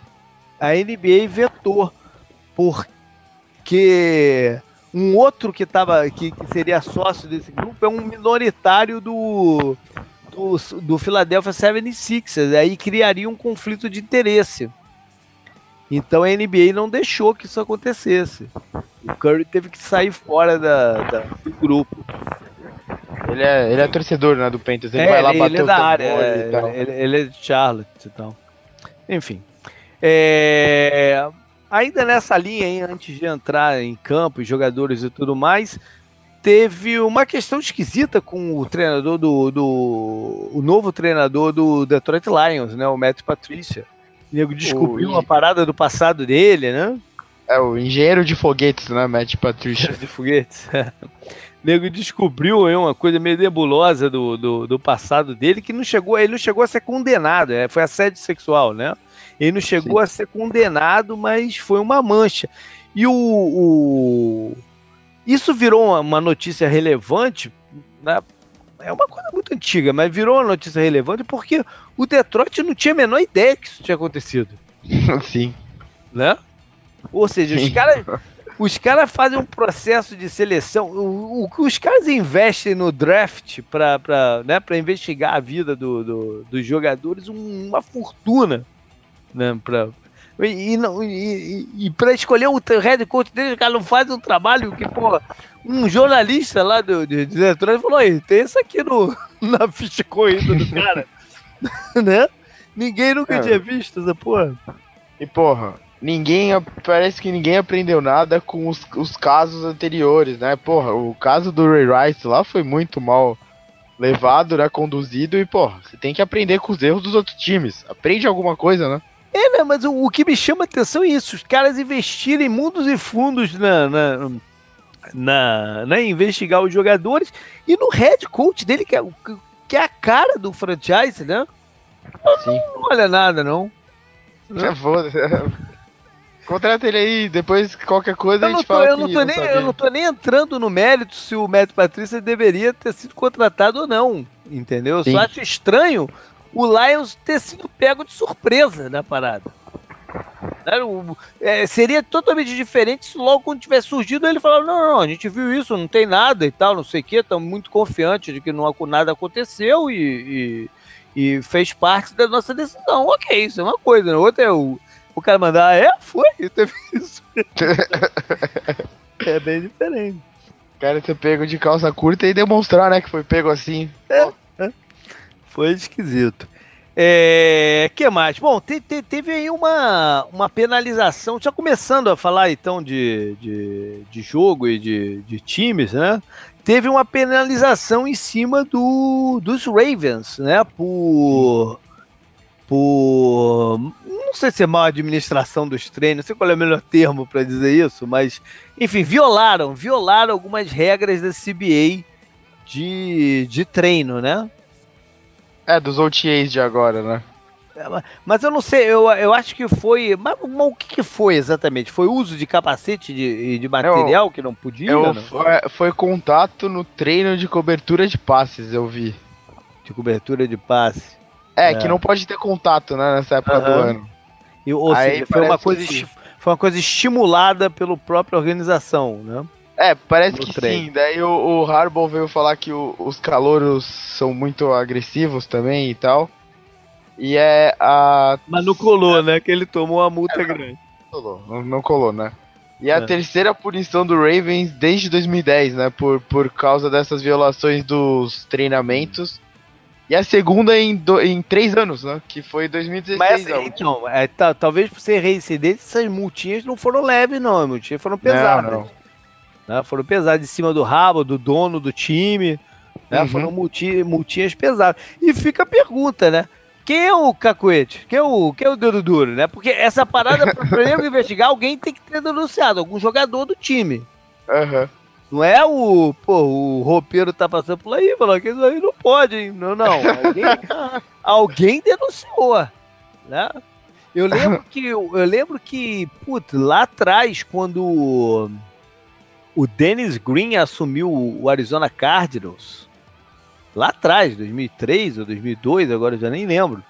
A NBA vetou. Porque um outro que, tava, que, que, seria sócio desse grupo é um minoritário do, do, do Philadelphia 76ers. Aí criaria um conflito de interesse. Então a NBA não deixou que isso acontecesse. O Curry teve que sair fora da, da do grupo. Ele é, ele é torcedor né, do Panthers, ele é, vai lá ele, bater ele é da área, é, ele, ele, é de Charlotte e tal. Enfim. É, ainda nessa linha, hein, antes de entrar em campo, jogadores e tudo mais, teve uma questão esquisita com o treinador do, do o novo treinador do Detroit Lions, né, o Matt Patricia. O nego descobriu o... uma parada do passado dele, né? É, o engenheiro de foguetes, né, Matt Patricia. de foguetes. o nego descobriu aí uma coisa meio nebulosa do, do, do, passado dele que não chegou, ele não chegou a ser condenado, é, foi assédio sexual, né? Ele não chegou Sim. a ser condenado, mas foi uma mancha. E o, o... isso virou uma, uma notícia relevante, né? é uma coisa muito antiga, mas virou uma notícia relevante porque o Detroit não tinha a menor ideia que isso tinha acontecido. Sim. Né? Ou seja, Sim. os caras os caras fazem um processo de seleção. O, o, os caras investem no draft para né, investigar a vida do, do, dos jogadores uma fortuna. Né, pra, e, e, e, e para escolher o head coach dele, o cara não faz um trabalho que, pô, um jornalista lá do, de, de Detroit falou: aí, tem isso aqui no, na ficha corrida do cara. né? Ninguém nunca é. tinha visto essa porra. E porra, ninguém. Parece que ninguém aprendeu nada com os, os casos anteriores, né? Porra, o caso do Ray Rice lá foi muito mal levado, né? Conduzido, e, porra, você tem que aprender com os erros dos outros times. Aprende alguma coisa, né? É, né? Mas o, o, que me chama atenção é isso: os caras investirem mundos e fundos na, na, na, na investigar os jogadores e no head coach dele, que é, que é a cara do franchise, né? Sim. Não, olha nada, não. É foda. Contrata ele aí, depois qualquer coisa eu a gente tô, fala. Eu não, tô nem, eu não tô nem entrando no mérito se o Matt Patrícia deveria ter sido contratado ou não. Entendeu? Eu só acho estranho o Lions ter sido pego de surpresa na parada. É, seria totalmente diferente se logo quando tivesse surgido ele falava, não, não, a gente viu isso, não tem nada e tal, não sei o que, estamos muito confiantes de que não, nada aconteceu e, e, e, fez parte da nossa decisão. Ok, isso é uma coisa, né? outra é o, o cara mandar, ah, é, foi, teve isso. é bem diferente. O cara ter pego de calça curta e demonstrar, né, que foi pego assim. É, é. Foi esquisito. É, que mais? Bom, te, te, teve aí uma, uma penalização, já começando a falar então de, de, de jogo e de, de times, né? Teve uma penalização em cima do, dos Ravens, né? Por, por. Não sei se é má administração dos treinos, não sei qual é o melhor termo para dizer isso, mas, enfim, violaram, violaram algumas regras da CBA de, de treino, né? É, dos OTAs de agora, né? É, mas eu não sei, eu, eu acho que foi. Mas, mas o que, que, foi exatamente? Foi uso de capacete de, de material eu, que não podia? Eu, não? Foi, foi, contato no treino de cobertura de passes, eu vi. De cobertura de passe. É, é. que não pode ter contato, né, nessa época uhum. do ano. E, ou Aí seja, foi uma, coisa, foi uma coisa estimulada pela própria organização, né? É, parece que trem. sim. Daí o, o Harbaugh veio falar que o, os calouros são muito agressivos também e tal. E é a. Mas não colou, né? Que ele tomou uma multa é, grande. Não colou, não, não, colou, né? E é. a terceira punição do Ravens desde 2010, né? Por, por causa dessas violações dos treinamentos. E a segunda em, do, em três anos, né? Que foi 2016. Mas assim, então, é, tá, talvez por ser reincidente, essas multinhas não foram leves, não. As multinhas foram pesadas. Não, não. Né? Foram pesados em cima do rabo, do dono do time. Né? Uhum. Foram multi, multinhas pesadas. E fica a pergunta, né? Quem é o cacuete? Quem é o, quem é o dedo duro, né? Porque essa parada, para investigar, alguém tem que ter denunciado, algum jogador do time. Uhum. Não é o, pô, o roupeiro tá passando por aí falou que isso aí não pode, hein? Não, não. Alguém, alguém denunciou, né? Eu lembro que, eu lembro que, putz, lá atrás, quando o Dennis Green assumiu o Arizona Cardinals lá atrás, 2003 ou 2002, agora eu já nem lembro.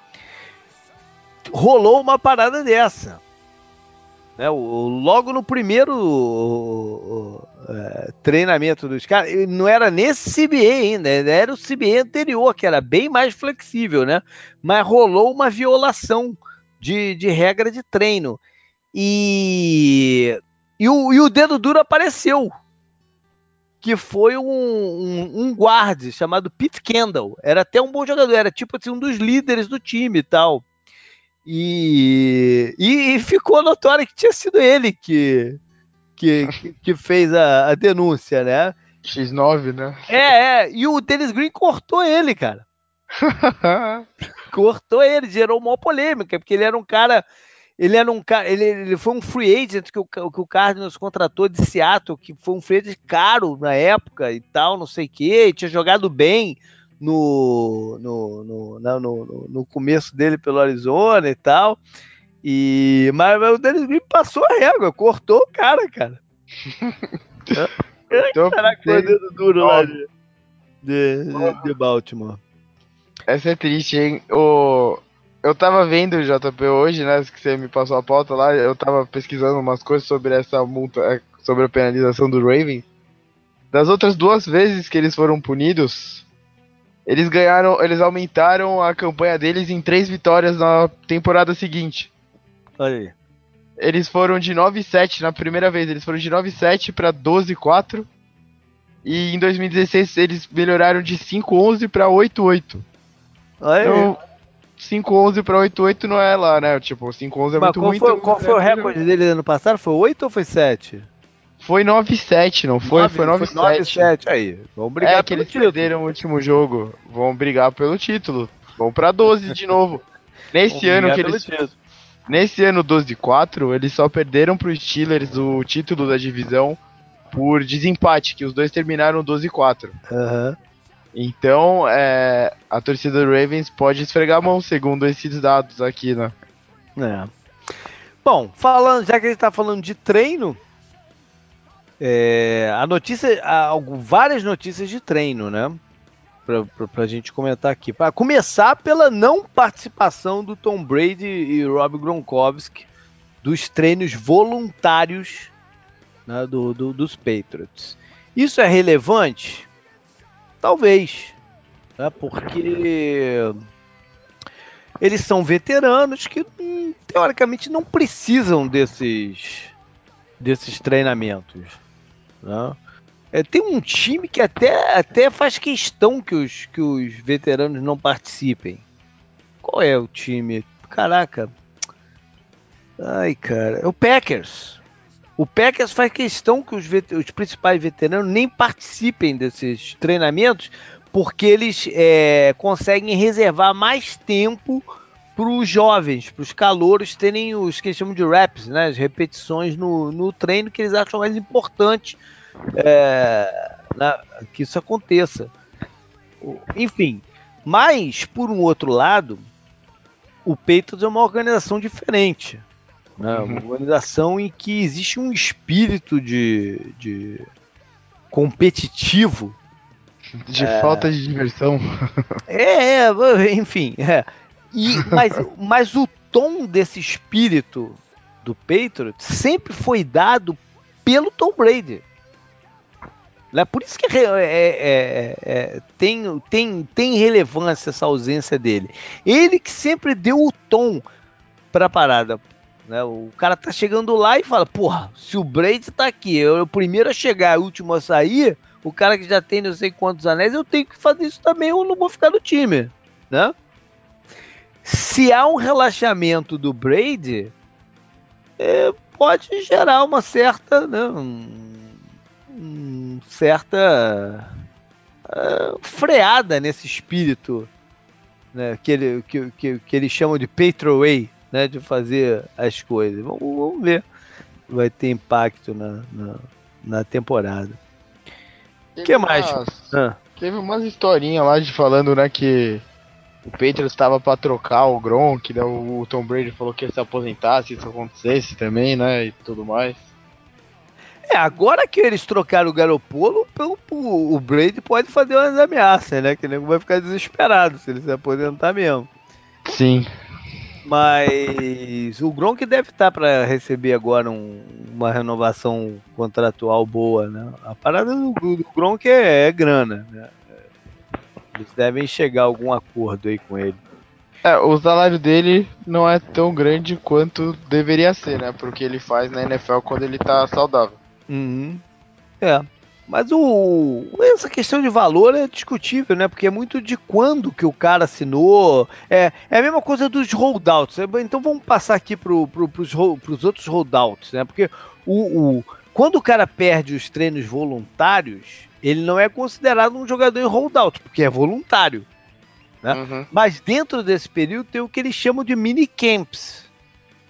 Rolou uma parada dessa. Né, logo no primeiro o, o, é, treinamento dos caras, não era nesse CBA ainda, era o CBA anterior, que era bem mais flexível, né? Mas rolou uma violação de, de regra de treino. E e o, e o dedo duro apareceu. Que foi um, um, um guarde chamado Pete Kendall. Era até um bom jogador, era tipo assim, um dos líderes do time e tal. E, e, e ficou notório que tinha sido ele que, que, que fez a, a denúncia, né? X9, né? É, é. E o Dennis Green cortou ele, cara. cortou ele, gerou uma polêmica, porque ele era um cara ele era um cara, ele, ele foi um free agent que o, que o Cardinals contratou de Seattle, que foi um free agent caro na época e tal, não sei o quê, tinha jogado bem no, no, no, no, no, começo dele pelo Arizona e tal. E, mas, mas o Dennis Green passou a régua, cortou o cara, cara. Caraca, foi dedo duro lá de, de, de Baltimore. Essa é triste, hein? O, eu tava vendo o JP hoje, né? Que você me passou a pauta lá. Eu tava pesquisando umas coisas sobre essa multa, é, sobre a penalização do Raven. Das outras duas vezes que eles foram punidos, eles ganharam, eles aumentaram a campanha deles em três vitórias na temporada seguinte. Olha aí. Eles foram de 9-7 na primeira vez, eles foram de 9-7 para 12-4. E em 2016 eles melhoraram de 5-11 para 8-8. Olha então, 5-11 pra 8-8 não é lá, né? Tipo, 5-11 é Mas muito ruim. Foi, qual foi o recorde dele ano passado? Foi 8 ou foi 7? Foi 9-7, não foi? 9, foi 9-7. Aí, vamos brigar é, que eles título. perderam o último jogo. Vão brigar pelo título. Vão pra 12 de novo. Nesse ano que eles. Título. nesse ano 12-4, eles só perderam para os Steelers o título da divisão por desempate, que os dois terminaram 12-4. Uhum. Então, é, a torcida do Ravens pode esfregar a mão, segundo esses dados aqui, né? É. Bom, falando, já que a gente está falando de treino, é, a notícia, várias notícias de treino, né? Para a gente comentar aqui. Para começar pela não participação do Tom Brady e Rob Gronkowski dos treinos voluntários né, do, do, dos Patriots. Isso é relevante? Talvez, né, porque eles são veteranos que hum, teoricamente não precisam desses desses treinamentos. Né? É, tem um time que até, até faz questão que os, que os veteranos não participem. Qual é o time? Caraca. Ai, cara. É o Packers. O Packers faz questão que os, os principais veteranos nem participem desses treinamentos, porque eles é, conseguem reservar mais tempo para os jovens, para os calouros terem os que eles chamam de reps, né, as repetições no, no treino que eles acham mais importante é, na, que isso aconteça. Enfim, mas por um outro lado, o Patriots é uma organização diferente. Né? Uhum. Uma organização em que existe um espírito de, de competitivo. De é... falta de diversão. É, é enfim. É. E, mas, mas o tom desse espírito do Patriots sempre foi dado pelo Tom Brady. É por isso que é, é, é, é, tem, tem, tem relevância essa ausência dele. Ele que sempre deu o tom para a parada. Né? O cara tá chegando lá e fala: Porra, se o Brady tá aqui, eu o primeiro a chegar, o último a sair, o cara que já tem não sei quantos anéis, eu tenho que fazer isso também, eu não vou ficar no time. Né? Se há um relaxamento do Brady, é, pode gerar uma certa. Né, um, um certa uh, freada nesse espírito né, que, ele, que, que, que eles chamam de Patriot Way né, de fazer as coisas. Vamos, vamos ver se vai ter impacto na, na, na temporada. O que mais? ah. Teve umas historinhas lá de falando, né, que o Patriots estava para trocar o Gronk, né, o Tom Brady falou que ia se aposentar se isso acontecesse também, né, e tudo mais. É, agora que eles trocaram o Garopolo, o, o Brady pode fazer umas ameaças, né, que o nego vai ficar desesperado se ele se aposentar mesmo. Sim. Mas o Gronk deve estar para receber agora um, uma renovação contratual boa, né? A parada do, do Gronk é, é grana, né? Eles devem chegar a algum acordo aí com ele. É, o salário dele não é tão grande quanto deveria ser, né? Porque ele faz na NFL quando ele tá saudável. Uhum. É. Mas o essa questão de valor é discutível, né? Porque é muito de quando que o cara assinou. É, é a mesma coisa dos holdouts. É, então vamos passar aqui pro, pro, pros, pros outros holdouts, né? Porque o, o, quando o cara perde os treinos voluntários, ele não é considerado um jogador em holdout, porque é voluntário. Né? Uhum. Mas dentro desse período tem o que eles chamam de mini camps,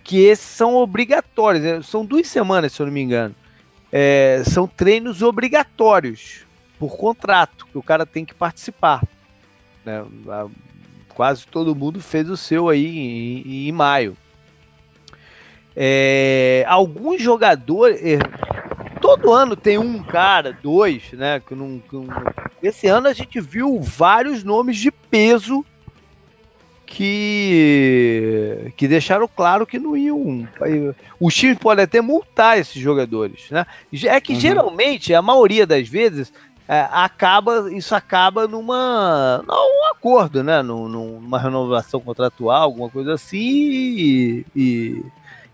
que esses são obrigatórios. Né? São duas semanas, se eu não me engano é, são treinos obrigatórios por contrato, que o cara tem que participar. Né? Quase todo mundo fez o seu aí em, em maio. É, alguns jogadores. É, todo ano tem um cara, dois, né? Que não, que não, esse ano a gente viu vários nomes de peso que que deixaram claro que não iam. Os times podem até multar esses jogadores, né? É que uhum. geralmente, a maioria das vezes, é, acaba isso acaba numa num acordo, né? numa renovação contratual, alguma coisa assim, e, e,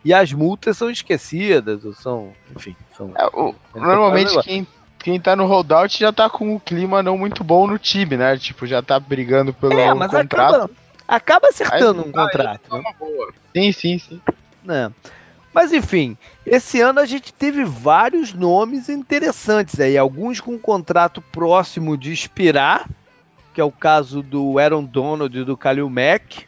e as multas são esquecidas, ou são, enfim, são. É, o, normalmente quem quem tá no holdout já tá com o clima não muito bom no time, né? Tipo, já tá brigando pelo é, mas contrato. Acaba, acaba acertando um contrato. Né? Sim, sim, sim. É. Mas enfim, esse ano a gente teve vários nomes interessantes aí, alguns com um contrato próximo de expirar, que é o caso do Aaron Donald e do Kalil Mack,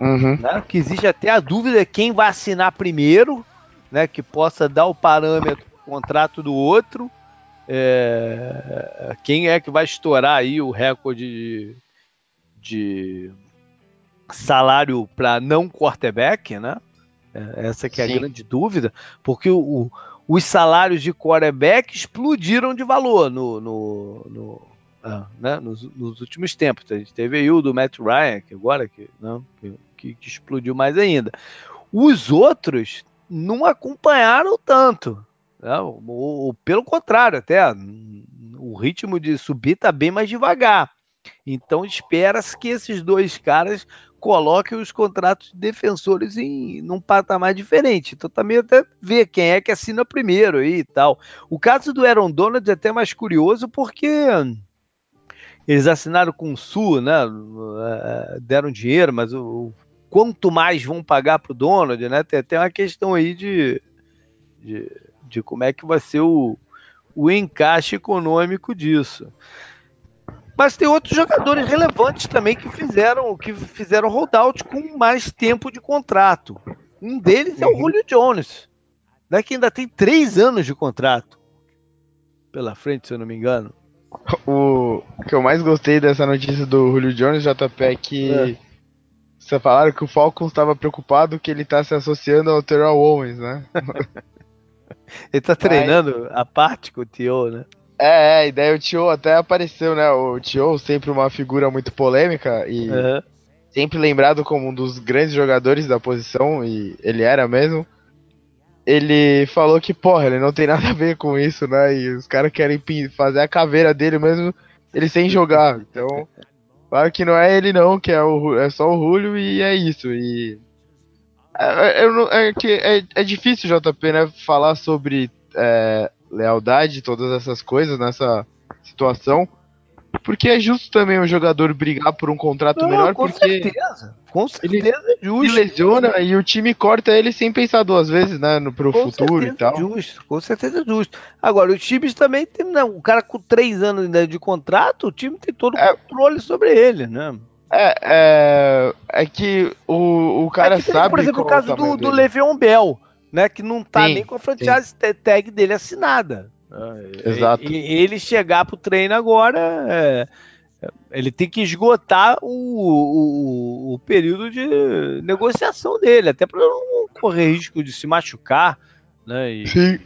Uhum. Né? Que existe até a dúvida quem vai assinar primeiro, né? Que possa dar o parâmetro do contrato do outro. É, quem é que vai estourar aí o recorde de, de salário para não quarterback, né? É, essa que é Sim. a grande dúvida, porque o, o, os salários de quarterback explodiram de valor no, no, no ah, né? nos, nos, últimos tempos. A gente teve aí o do Matt Ryan, que agora que, não, né? que, que explodiu mais ainda. Os outros não acompanharam tanto. Né? O, o, pelo contrário, até o ritmo de subir está bem mais devagar. Então espera-se que esses dois caras coloquem os contratos de defensores em num patamar diferente. Então também até ver quem é que assina primeiro aí e tal. O caso do Aaron Donald é até mais curioso porque eles assinaram com o Sul, né? É, deram dinheiro, mas o, quanto mais vão pagar para o Donald, né? Tem até uma questão aí de, de, de como é que vai ser o, o encaixe econômico disso. Mas tem outros jogadores relevantes também que fizeram que fizeram holdout com mais tempo de contrato. Um deles é o uhum. Julio Jones, né, que ainda tem três anos de contrato pela frente, se eu não me engano. O que eu mais gostei dessa notícia do Julio Jones, JP, é que é. você falaram que o Falcons estava preocupado que ele está se associando ao Terrell Owens, né? ele está treinando Mas... a parte com o Tio, né? É, é, e daí o Tio até apareceu, né? O Tio sempre uma figura muito polêmica e uhum. sempre lembrado como um dos grandes jogadores da posição, e ele era mesmo. Ele falou que, porra, ele não tem nada a ver com isso, né? E os caras querem fazer a caveira dele mesmo, ele sem jogar. Então, claro que não é ele não, que é, o, é só o Julio e é isso. E é, é, é, é, é difícil, JP, né, falar sobre é, lealdade, todas essas coisas nessa situação. Porque é justo também o jogador brigar por um contrato Não, menor, com porque. Certeza. Com certeza ele é justo. Se lesiona e o time corta ele sem pensar duas vezes, né? No, pro com futuro e tal. Justo, com certeza é justo. Agora, os times também tem. Não, o cara com três anos de contrato, o time tem todo o é, controle sobre ele, né? É, é, é que o, o cara é que, sabe. Por exemplo, o caso do, do Le'Veon Bell né? Que não tá sim, nem com a franchise sim. tag dele assinada. Exato. E, ele chegar pro treino agora, é, ele tem que esgotar o, o, o, período de negociação dele, até para não correr risco de se machucar, né? E, Sim.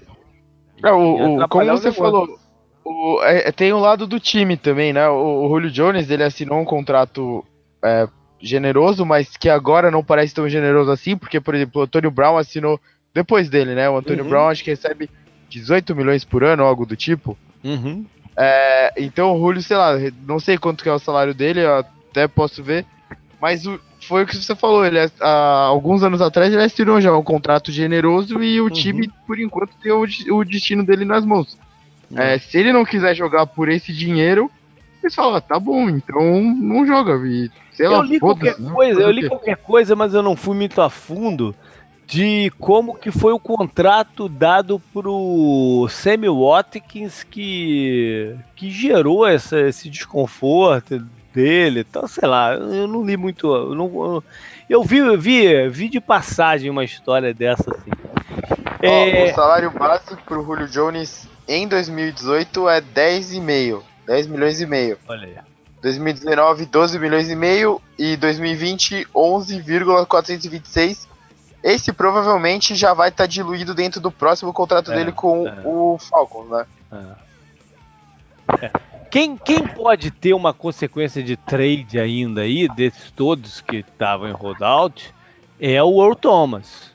É, o, como você falou, o, é, tem o lado do time também, né? O, o Julio Jones ele assinou um contrato é, generoso, mas que agora não parece tão generoso assim, porque, por exemplo, o Antônio Brown assinou depois dele, né? O Antônio uhum. Brown acho que recebe 18 milhões por ano, algo do tipo. Uhum. É, então o Julio, sei lá, não sei quanto que é o salário dele, até posso ver. Mas o, foi o que você falou, ele há alguns anos atrás ele assinou já um contrato generoso e o uhum. time, por enquanto, tem o, o destino dele nas mãos. Uhum. É, se ele não quiser jogar por esse dinheiro, eles falam, ah, tá bom, então não joga. E, sei eu lá, li qualquer coisa, eu li qualquer coisa, mas eu não fui muito a fundo de como que foi o contrato dado pro Sammy Watkins que, que gerou essa, esse desconforto dele. Então, sei lá, eu não li muito. Eu, não, eu vi, eu vi, vi de passagem uma história dessa assim. É... o salário básico pro Julio Jones em 2018 é 10,5. 10 milhões e meio. Olha aí. 2019, 12 milhões e meio. E 2020, 11,426 esse provavelmente já vai estar tá diluído dentro do próximo contrato é, dele com é. o Falcons, né? É. é. Quem, quem pode ter uma consequência de trade ainda aí, desses todos que estavam em holdout, é o Earl Thomas.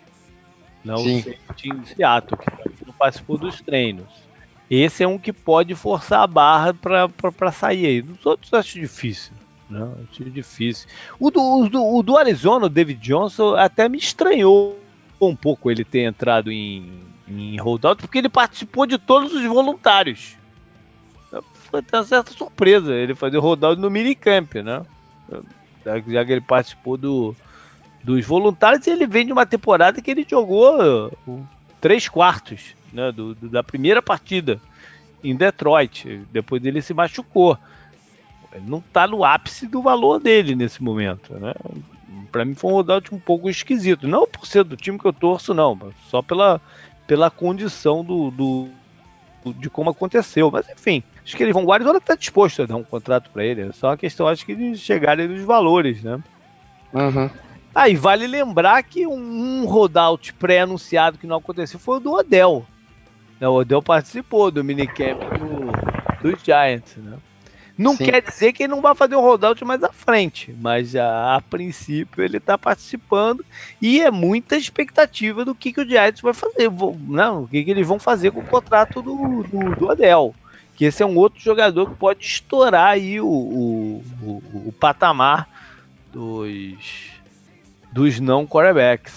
Não Sim. o time de Seattle, que não participou dos treinos. Esse é um que pode forçar a barra para sair aí. Os outros acho difícil. Não, achei difícil. O do, o do, o do Arizona, o David Johnson, até me estranhou um pouco ele ter entrado em, em holdout, porque ele participou de todos os voluntários. Foi até uma certa surpresa ele fazer holdout no minicamp, né? Já que ele participou do, dos voluntários ele vem de uma temporada que ele jogou três quartos né, do, do, da primeira partida em Detroit. Depois dele se machucou. Ele não está no ápice do valor dele nesse momento, né? para mim foi um holdout um pouco esquisito. Não por ser do time que eu torço, não, só pela, pela condição do, do de como aconteceu. Mas enfim, acho que eles vão. O Guardiola está disposto a dar um contrato para ele. É só uma questão, acho que de chegarem nos valores, né? Uhum. Aí ah, vale lembrar que um, um rollout pré-anunciado que não aconteceu foi o do Odell. O Odell participou do minicamp do, dos Giants, né? Não Sim. quer dizer que ele não vai fazer um rollout mais à frente, mas a, a princípio ele está participando e é muita expectativa do que, que o Giants vai fazer, não, o que, que eles vão fazer com o contrato do, do, do Adel. Que esse é um outro jogador que pode estourar aí o, o, o, o patamar dos, dos não quarterbacks.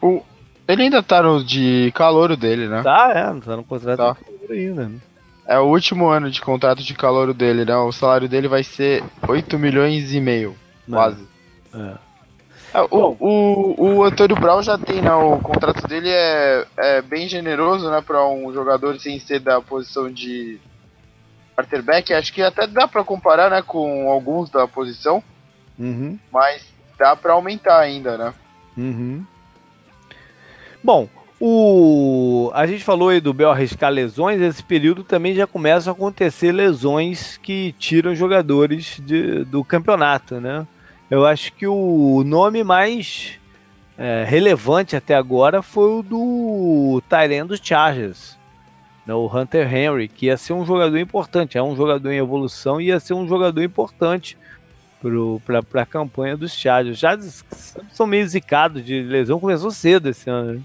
O, ele ainda tá no de calor dele, né? Tá, é, tá no contrato tá. ainda. Né? É o último ano de contrato de calor dele, né? O salário dele vai ser 8 milhões e meio, quase. É. É, o, o, o Antônio Brown já tem, né? O contrato dele é, é bem generoso, né? Para um jogador sem ser da posição de quarterback. Acho que até dá para comparar, né? Com alguns da posição. Uhum. Mas dá para aumentar ainda, né? Uhum. Bom, o, a gente falou aí do Bel arriscar lesões, esse período também já começam a acontecer lesões que tiram jogadores de, do campeonato, né? Eu acho que o nome mais é, relevante até agora foi o do Tyrene dos Chargers, né? o Hunter Henry, que ia ser um jogador importante, é um jogador em evolução e ia ser um jogador importante para a campanha dos Chargers. Já são meio zicados de lesão, começou cedo esse ano. Né?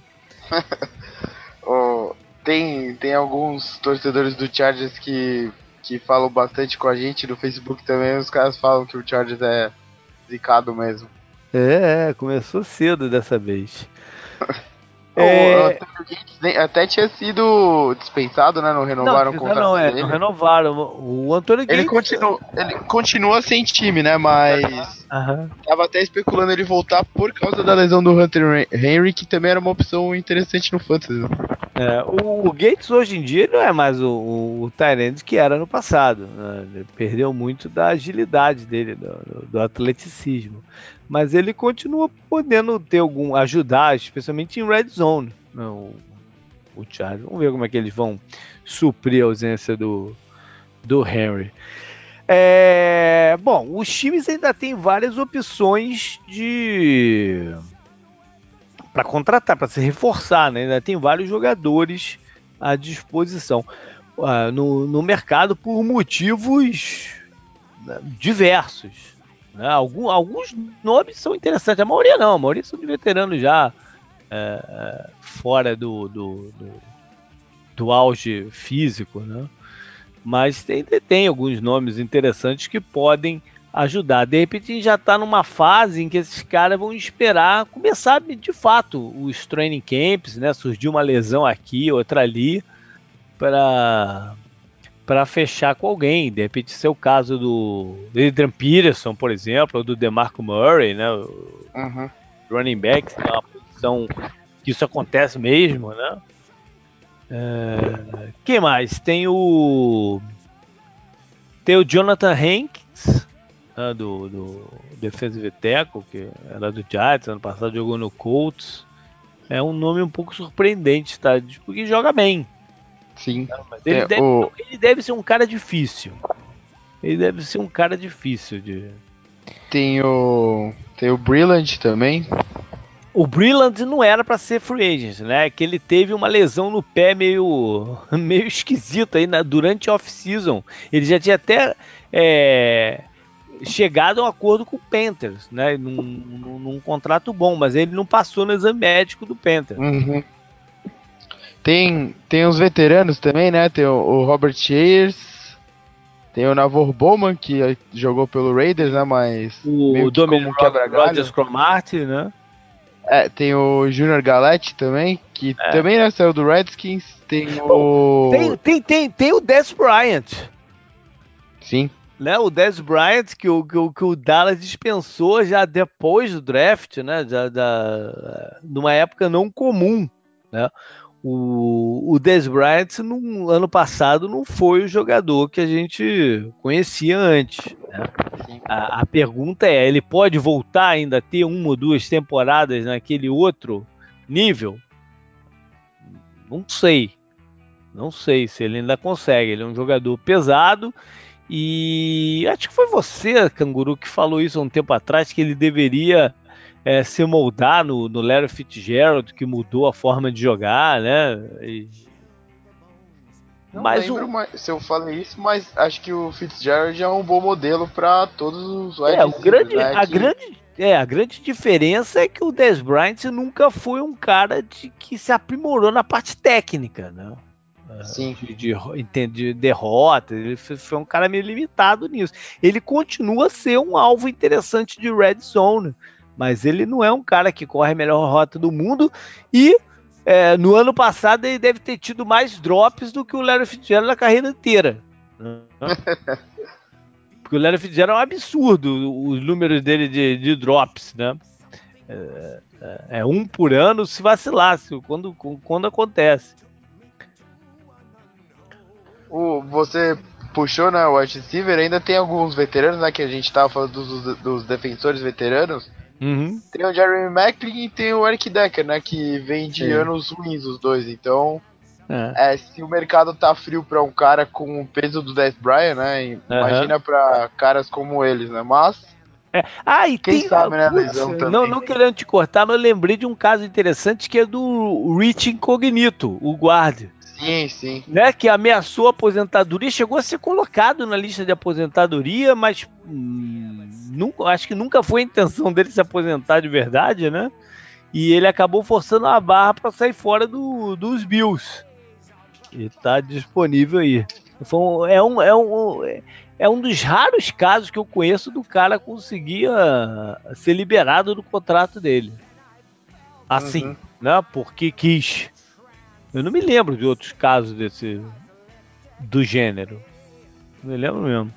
oh, tem, tem alguns torcedores do Chargers que, que falam bastante com a gente no Facebook também. Os caras falam que o Chargers é zicado mesmo. É, é começou cedo dessa vez. É... até tinha sido dispensado, né? Não renovaram não, o contrato não, é, dele. Não renovaram. O Antônio ele Continua, ele continua sem time, né? Mas uhum. tava até especulando ele voltar por causa da lesão do Hunter Henry, que também era uma opção interessante no Fantasy. Né? É, o, o, Gates hoje em dia não é mais o, o, o Tyrande que era no passado. Né? Ele perdeu muito da agilidade dele, do, do atleticismo mas ele continua podendo ter algum ajudar, especialmente em red zone. Né, o, Charles. Vamos ver como é que eles vão suprir a ausência do, do Henry. É, bom, os times ainda têm várias opções de para contratar, para se reforçar, né? Ainda tem vários jogadores à disposição uh, no, no mercado por motivos né, diversos. Né? Algum, alguns nomes são interessantes, a maioria não, a maioria são de veteranos já é, fora do, do, do, do, auge físico, né? mas tem, tem alguns nomes interessantes que podem ajudar. De repente já está numa fase em que esses caras vão esperar começar de fato os training camps, né? Surgiu uma lesão aqui, outra ali, para para fechar com alguém. De repente, ser é o caso do Adrian Peterson, por exemplo, ou do DeMarco Murray, né? Uhum. Running backs, é uma posição que isso acontece mesmo, né? É... Quem mais? Tem o tem o Jonathan Hanks, né, do, do defensive tackle, que era do Giants, ano passado jogou no Colts. É um nome um pouco surpreendente, tá? Porque joga bem, Sim. ele, é, deve, o... ele deve ser um cara difícil. Ele deve ser um cara difícil de. Tem o. Tem o Brilliant também. O Brilliant não era para ser free agent, né? Que ele teve uma lesão no pé meio, meio esquisita aí na, durante a off-season. Ele já tinha até é, chegado a um acordo com o Panthers, né? Num, num, num, contrato bom, mas ele não passou no exame médico do Panthers. Uhum. Tem, tem os veteranos também, né? Tem o, o Robert Shears, tem o Navor Bowman, que jogou pelo Raiders, né? Mas. O Dominic Rogers Cromarty, né? É, tem o Junior Galete também, que é. também né, saiu do Redskins. Tem o. Tem, tem, tem, tem o Des Bryant. Sim. Né, o Des Bryant, que o, que, o, que o Dallas dispensou já depois do draft, né? Já, já, numa época não comum. Né? O, o Des Bryant no ano passado não foi o jogador que a gente conhecia antes. Né? A, a, pergunta é: ele pode voltar ainda a ter uma ou duas temporadas naquele outro nível? Não sei. Não sei se ele ainda consegue. Ele é um jogador pesado. E acho que foi você, Canguru, que falou isso há um tempo atrás, que ele deveria é, se moldar no, no Larry Fitzgerald, que mudou a forma de jogar, né? E... Não mas lembro o... mais, se eu falei isso, mas acho que o Fitzgerald é um bom modelo para todos os é, o grande, né, a que... grande é, a grande diferença é que o Des Bryant nunca foi um cara de, que se aprimorou na parte técnica, né? Sim. De, de, de derrota, ele foi um cara meio limitado nisso. Ele continua a ser um alvo interessante de red zone, mas ele não é um cara que corre a melhor rota do mundo e é, no ano passado ele deve ter tido mais drops do que o Larry Fitzgerald na carreira inteira. Porque o Larry Fitzgerald é um absurdo os números dele de, de drops, né? É, é, é, um por ano se vacilasse, quando, quando acontece. O, você puxou, né, o wide receiver, ainda tem alguns veteranos, né, que a gente tava falando dos, dos defensores veteranos, Uhum. Tem o Jeremy Macklin e tem o Eric Decker, né? Que vem de Sim. anos ruins os dois. Então, é. É, se o mercado tá frio para um cara com o peso do Death Bryan, né? Imagina uhum. para caras como eles, né? Mas. É. Ah, e quem tem, sabe, né, lesão também. Não, não querendo te cortar, mas eu lembrei de um caso interessante que é do Rich Incognito, o guarda. Sim, sim. Né, que ameaçou a aposentadoria, chegou a ser colocado na lista de aposentadoria, mas hum, nunca, acho que nunca foi a intenção dele se aposentar de verdade, né? E ele acabou forçando a barra para sair fora do, dos Bills. E tá disponível aí. Foi, é, um, é, um, é um dos raros casos que eu conheço do cara conseguir uh, ser liberado do contrato dele. Assim, uhum. né? Porque quis. Eu não me lembro de outros casos desse do gênero. Não me lembro mesmo.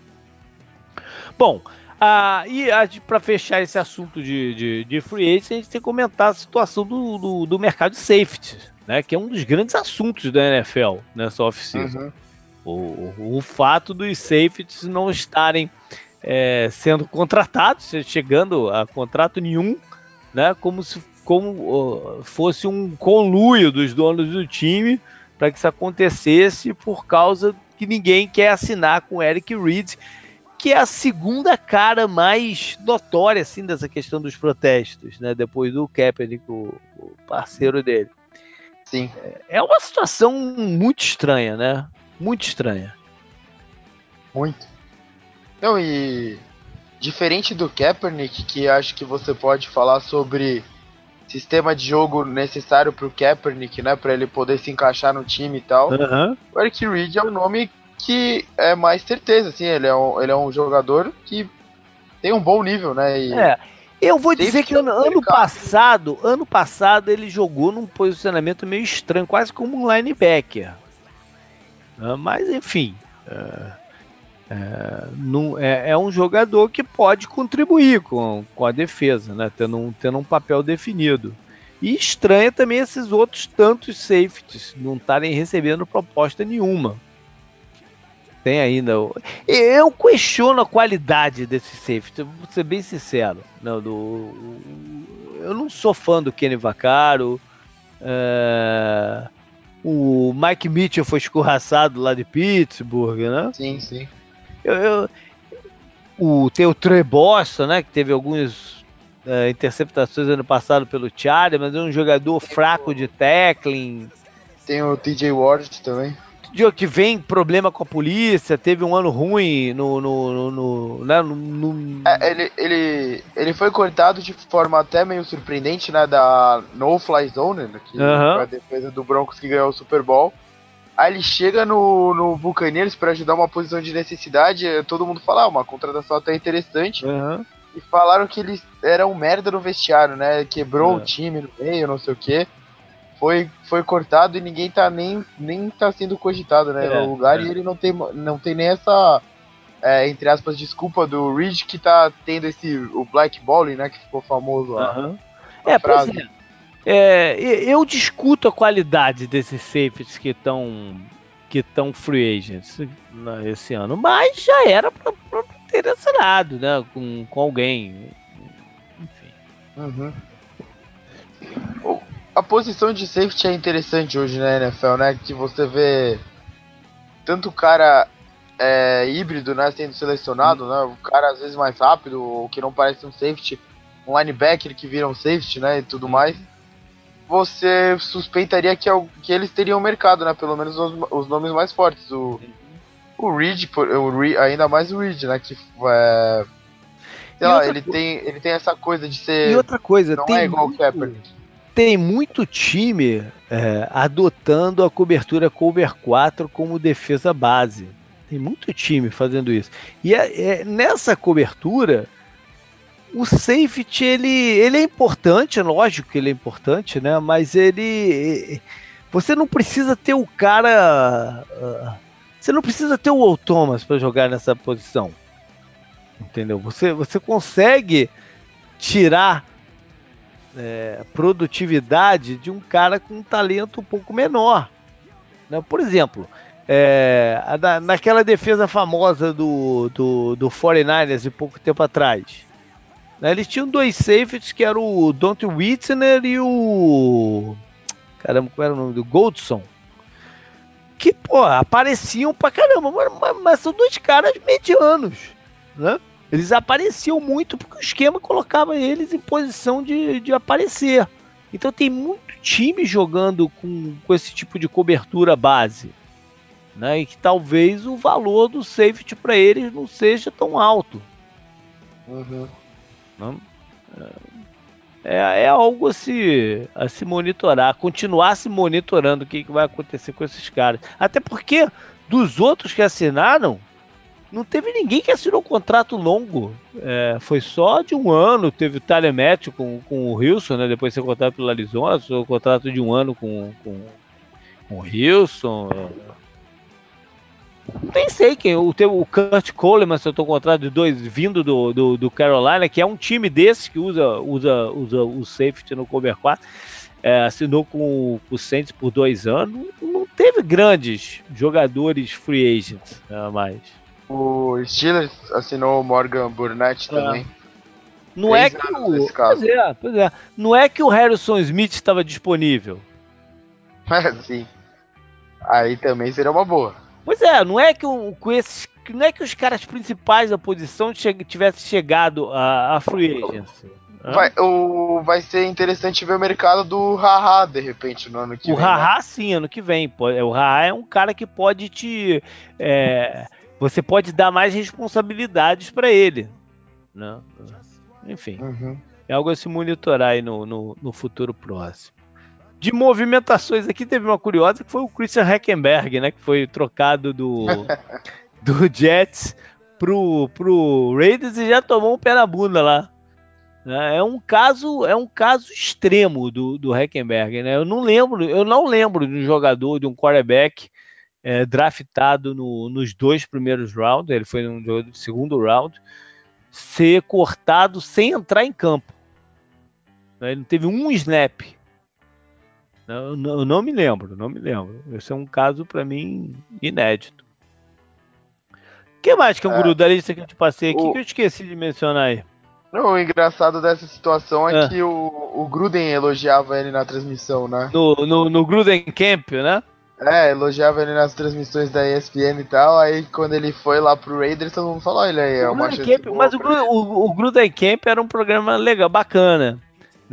Bom, ah, e para fechar esse assunto de, de, de free agent, a gente tem que comentar a situação do, do, do, mercado de safety, né, que é um dos grandes assuntos da NFL nessa oficina. Uhum. O, o, fato dos safeties não estarem é, sendo contratados, chegando a contrato nenhum, né, como se como fosse um conluio dos donos do time para que isso acontecesse por causa que ninguém quer assinar com Eric Reed, que é a segunda cara mais notória assim dessa questão dos protestos, né? Depois do Kaepernick, o, o parceiro dele. Sim. É uma situação muito estranha, né? Muito estranha. Muito. Não, e diferente do Kaepernick, que acho que você pode falar sobre sistema de jogo necessário pro Kaepernick, né? Pra ele poder se encaixar no time e tal. Uhum. O Eric Reed é um nome que é mais certeza, assim. Ele é um, ele é um jogador que tem um bom nível, né? E é. Eu vou dizer que ano, ano passado, ano passado ele jogou num posicionamento meio estranho, quase como um linebacker. Ah, mas enfim, é, é, é, é, um jogador que pode contribuir com, com a defesa, né? tendo, um, tendo um papel definido. E estranha também esses outros tantos safeties não estarem recebendo proposta nenhuma. Tem ainda. Eu questiono a qualidade desse safety, vou ser bem sincero. Não, do, eu não sou fã do Kenny Vaccaro. É, o Mike Mitchell foi escorraçado lá de Pittsburgh, né? Sim, sim. Eu, eu, o, tem o Trey Boston, né? Que teve algumas uh, interceptações ano passado pelo Charlie, mas é um jogador fraco de tackling. Tem o TJ Ward também. Que vem problema com a polícia, teve um ano ruim no. no, no, no, né, no. É, ele, ele, ele foi cortado de forma até meio surpreendente, né? Da No Fly Zone, né, que uhum. a defesa do Broncos que ganhou o Super Bowl. Aí ele chega no, no Buccaneers para ajudar uma posição de necessidade. Todo mundo fala, ah, uma contratação até interessante. Uhum. E falaram que ele era um merda no vestiário, né? Quebrou uhum. o time no meio, não sei o quê. Foi, foi cortado e ninguém tá nem, nem tá sendo cogitado, né? É, no lugar. É. E ele não tem, não tem nem essa, é, entre aspas, desculpa do Reed que tá tendo esse o black balling, né? Que ficou famoso lá. Uhum. É, frase. pois é. É, eu discuto a qualidade desses safeties que estão que estão free agents esse ano, mas já era para ter assinado, né, com, com alguém. Enfim. Uhum. A posição de safety é interessante hoje na NFL, né? Que você vê tanto o cara é, híbrido, né, sendo selecionado, uhum. né? O cara às vezes mais rápido, ou que não parece um safety, um linebacker que vira um safety, né, e tudo uhum. mais você suspeitaria que, que eles teriam mercado, né? Pelo menos os, os nomes mais fortes. O, o Reed, o Reed, ainda mais o Reed, né? Que é, sei lá, ele tem, ele tem essa coisa de ser. E outra coisa, não tem é igual muito, o Kaepernick. Tem muito time é, adotando a cobertura cover 4 como defesa base. Tem muito time fazendo isso. E é, é, nessa cobertura, o safety ele, ele é importante, lógico que ele é importante, né? Mas ele você não precisa ter o cara, ah, você não precisa ter o Will Thomas para jogar nessa posição, entendeu? Você você consegue tirar é, produtividade de um cara com um talento um pouco menor, né? Por exemplo, é, na, naquela defesa famosa do, do, do 49ers de pouco tempo atrás, né? Eles tinham dois safeties que eram o Don't Whitner e o. Caramba, como era o nome do Goldson? Que, pô, apareciam pra caramba, mas, mas são dois caras medianos, né? Eles apareciam muito porque o esquema colocava eles em posição de, de aparecer. Então tem muito time jogando com, com esse tipo de cobertura base. Né? E que talvez o valor do safety para eles não seja tão alto. Uhum. Não? É, é, algo a se, a se monitorar, continuar se monitorando o que, que vai acontecer com esses caras. Até porque dos outros que assinaram, não teve ninguém que assinou um contrato longo. É, foi só de um ano. Teve o Telemetro com, com o Wilson, né? Depois de ser contratado pelo Arizona, o contrato de um ano com, com, com o Wilson. Nem sei quem. O, teu, o Kurt Coleman, se eu tô contrato de dois, vindo do, do, do, Carolina, que é um time desses que usa, usa, usa o safety no cover 4. É, assinou com, com o Saints por dois anos. Não teve grandes jogadores free agents né, mais. O Steelers assinou o Morgan Burnett é. também. Não é que o. Pois é, pois é. Não é que o Harrison Smith estava disponível. É, sim. Aí também seria uma boa. Pois é, não é que o, com esses, não é que os caras principais da posição tivessem chegado a, a free agency. Vai, o, vai ser interessante ver o mercado do Haha de repente no ano que o vem. O Haha, né? sim, ano que vem. O Haha é um cara que pode te. É, você pode dar mais responsabilidades para ele. Né? Enfim. Uhum. É algo a se monitorar aí no, no, no futuro próximo de movimentações aqui, teve uma curiosa que foi o Christian Hackenberg, né? Que foi trocado do, do Jets pro, pro Raiders e já tomou um pé na bunda lá. Né? É um caso, é um caso extremo do, do Hackenberg, né? Eu não lembro, eu não lembro de um jogador, de um quarterback é, draftado no, nos dois primeiros rounds, ele foi no segundo round, ser cortado sem entrar em campo. Né? Ele não teve um snap não, não, não me lembro, não me lembro. Esse é um caso para mim inédito. O que mais que é um guru da lista que eu te passei aqui o... que eu esqueci de mencionar aí? Não, o engraçado dessa situação é, é. que o, o, Gruden elogiava ele na transmissão, né? No, no, no Gruden Camp, né? É, elogiava ele nas transmissões da ESPN e tal. Aí quando ele foi lá pro Raiders, todo mundo falou: ele aí é uma Camp, Mas o, o, o Gruden Camp era um programa legal, bacana